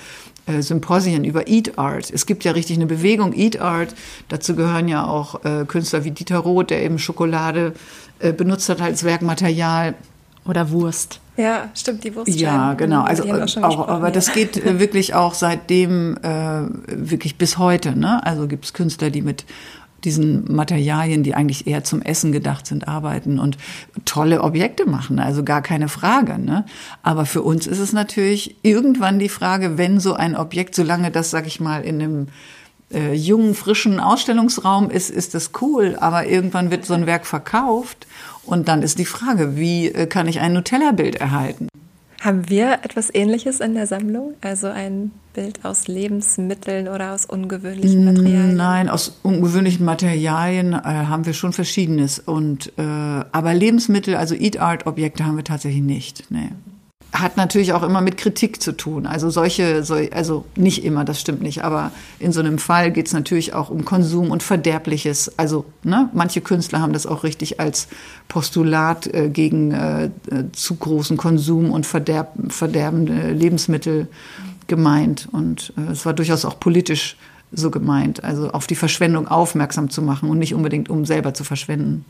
äh, Symposien über Eat Art. Es gibt ja richtig eine Bewegung Eat Art. Dazu gehören ja auch äh, Künstler wie Dieter Roth, der eben Schokolade äh, benutzt hat als Werkmaterial. Oder Wurst. Ja, stimmt, die Wurst. Ja, genau. Also auch, aber ja. das geht äh, wirklich auch seitdem äh, wirklich bis heute. Ne? Also gibt es Künstler, die mit diesen Materialien, die eigentlich eher zum Essen gedacht sind, arbeiten und tolle Objekte machen, also gar keine Frage. Ne? Aber für uns ist es natürlich irgendwann die Frage, wenn so ein Objekt, solange das, sag ich mal, in einem äh, jungen, frischen Ausstellungsraum ist, ist das cool, aber irgendwann wird so ein Werk verkauft und dann ist die Frage, wie äh, kann ich ein Nutella-Bild erhalten? Haben wir etwas Ähnliches in der Sammlung? Also ein Bild aus Lebensmitteln oder aus ungewöhnlichen Materialien? Nein, aus ungewöhnlichen Materialien äh, haben wir schon Verschiedenes. Und, äh, aber Lebensmittel, also Eat-Art-Objekte haben wir tatsächlich nicht. Nee hat natürlich auch immer mit Kritik zu tun. Also solche, also nicht immer, das stimmt nicht, aber in so einem Fall geht es natürlich auch um Konsum und Verderbliches. Also ne, manche Künstler haben das auch richtig als Postulat äh, gegen äh, zu großen Konsum und verderb, verderbende Lebensmittel gemeint. Und äh, es war durchaus auch politisch so gemeint, also auf die Verschwendung aufmerksam zu machen und nicht unbedingt um selber zu verschwenden.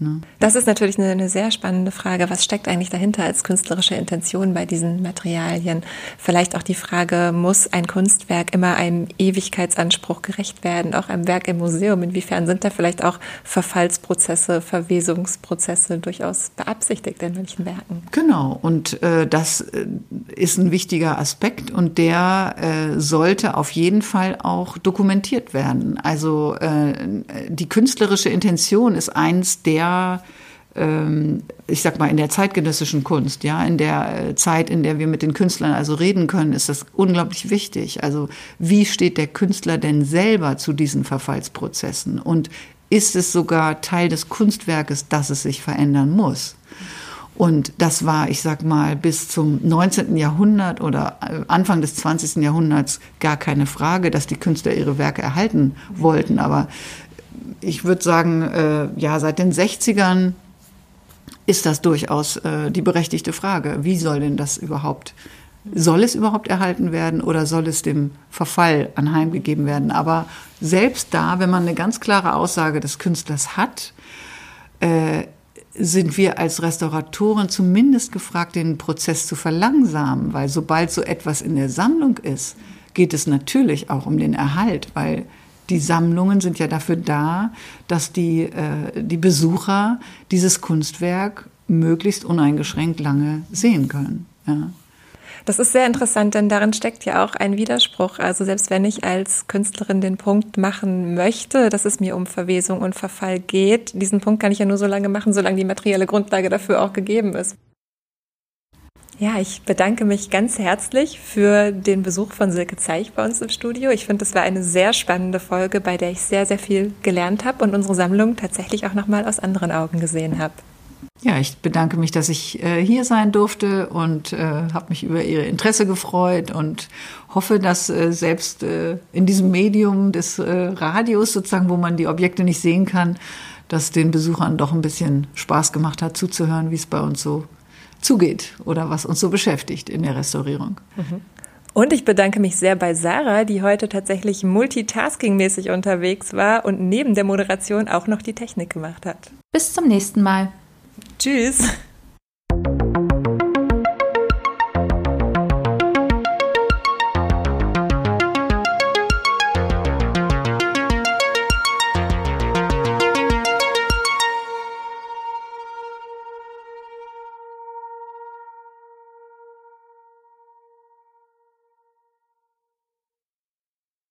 Ne? Das ist natürlich eine, eine, sehr spannende Frage. Was steckt eigentlich dahinter als künstlerische Intention bei diesen Materialien? Vielleicht auch die Frage, muss ein Kunstwerk immer einem Ewigkeitsanspruch gerecht werden, auch einem Werk im Museum? Inwiefern sind da vielleicht auch Verfallsprozesse, Verwesungsprozesse durchaus beabsichtigt in manchen Werken? Genau, und äh, das äh, ist ein wichtiger Aspekt und der äh, sollte auf jeden Fall auch dokumentiert werden. Also äh, die künstlerische Intention ist eins der sehr, ähm, ich sag mal, in der zeitgenössischen Kunst, ja, in der äh, Zeit, in der wir mit den Künstlern also reden können, ist das unglaublich wichtig. Also wie steht der Künstler denn selber zu diesen Verfallsprozessen? Und ist es sogar Teil des Kunstwerkes, dass es sich verändern muss? Und das war, ich sag mal, bis zum 19. Jahrhundert oder äh, Anfang des 20. Jahrhunderts gar keine Frage, dass die Künstler ihre Werke erhalten wollten. Aber ich würde sagen, äh, ja, seit den 60ern ist das durchaus äh, die berechtigte Frage. Wie soll denn das überhaupt, soll es überhaupt erhalten werden oder soll es dem Verfall anheimgegeben werden? Aber selbst da, wenn man eine ganz klare Aussage des Künstlers hat, äh, sind wir als Restauratoren zumindest gefragt, den Prozess zu verlangsamen, weil sobald so etwas in der Sammlung ist, geht es natürlich auch um den Erhalt, weil die Sammlungen sind ja dafür da, dass die, äh, die Besucher dieses Kunstwerk möglichst uneingeschränkt lange sehen können. Ja. Das ist sehr interessant, denn darin steckt ja auch ein Widerspruch. Also selbst wenn ich als Künstlerin den Punkt machen möchte, dass es mir um Verwesung und Verfall geht, diesen Punkt kann ich ja nur so lange machen, solange die materielle Grundlage dafür auch gegeben ist. Ja, ich bedanke mich ganz herzlich für den Besuch von Silke Zeich bei uns im Studio. Ich finde, es war eine sehr spannende Folge, bei der ich sehr, sehr viel gelernt habe und unsere Sammlung tatsächlich auch nochmal aus anderen Augen gesehen habe. Ja, ich bedanke mich, dass ich äh, hier sein durfte und äh, habe mich über Ihr Interesse gefreut und hoffe, dass äh, selbst äh, in diesem Medium des äh, Radios sozusagen, wo man die Objekte nicht sehen kann, dass den Besuchern doch ein bisschen Spaß gemacht hat, zuzuhören, wie es bei uns so zugeht oder was uns so beschäftigt in der Restaurierung. Mhm. Und ich bedanke mich sehr bei Sarah, die heute tatsächlich multitasking-mäßig unterwegs war und neben der Moderation auch noch die Technik gemacht hat. Bis zum nächsten Mal. Tschüss.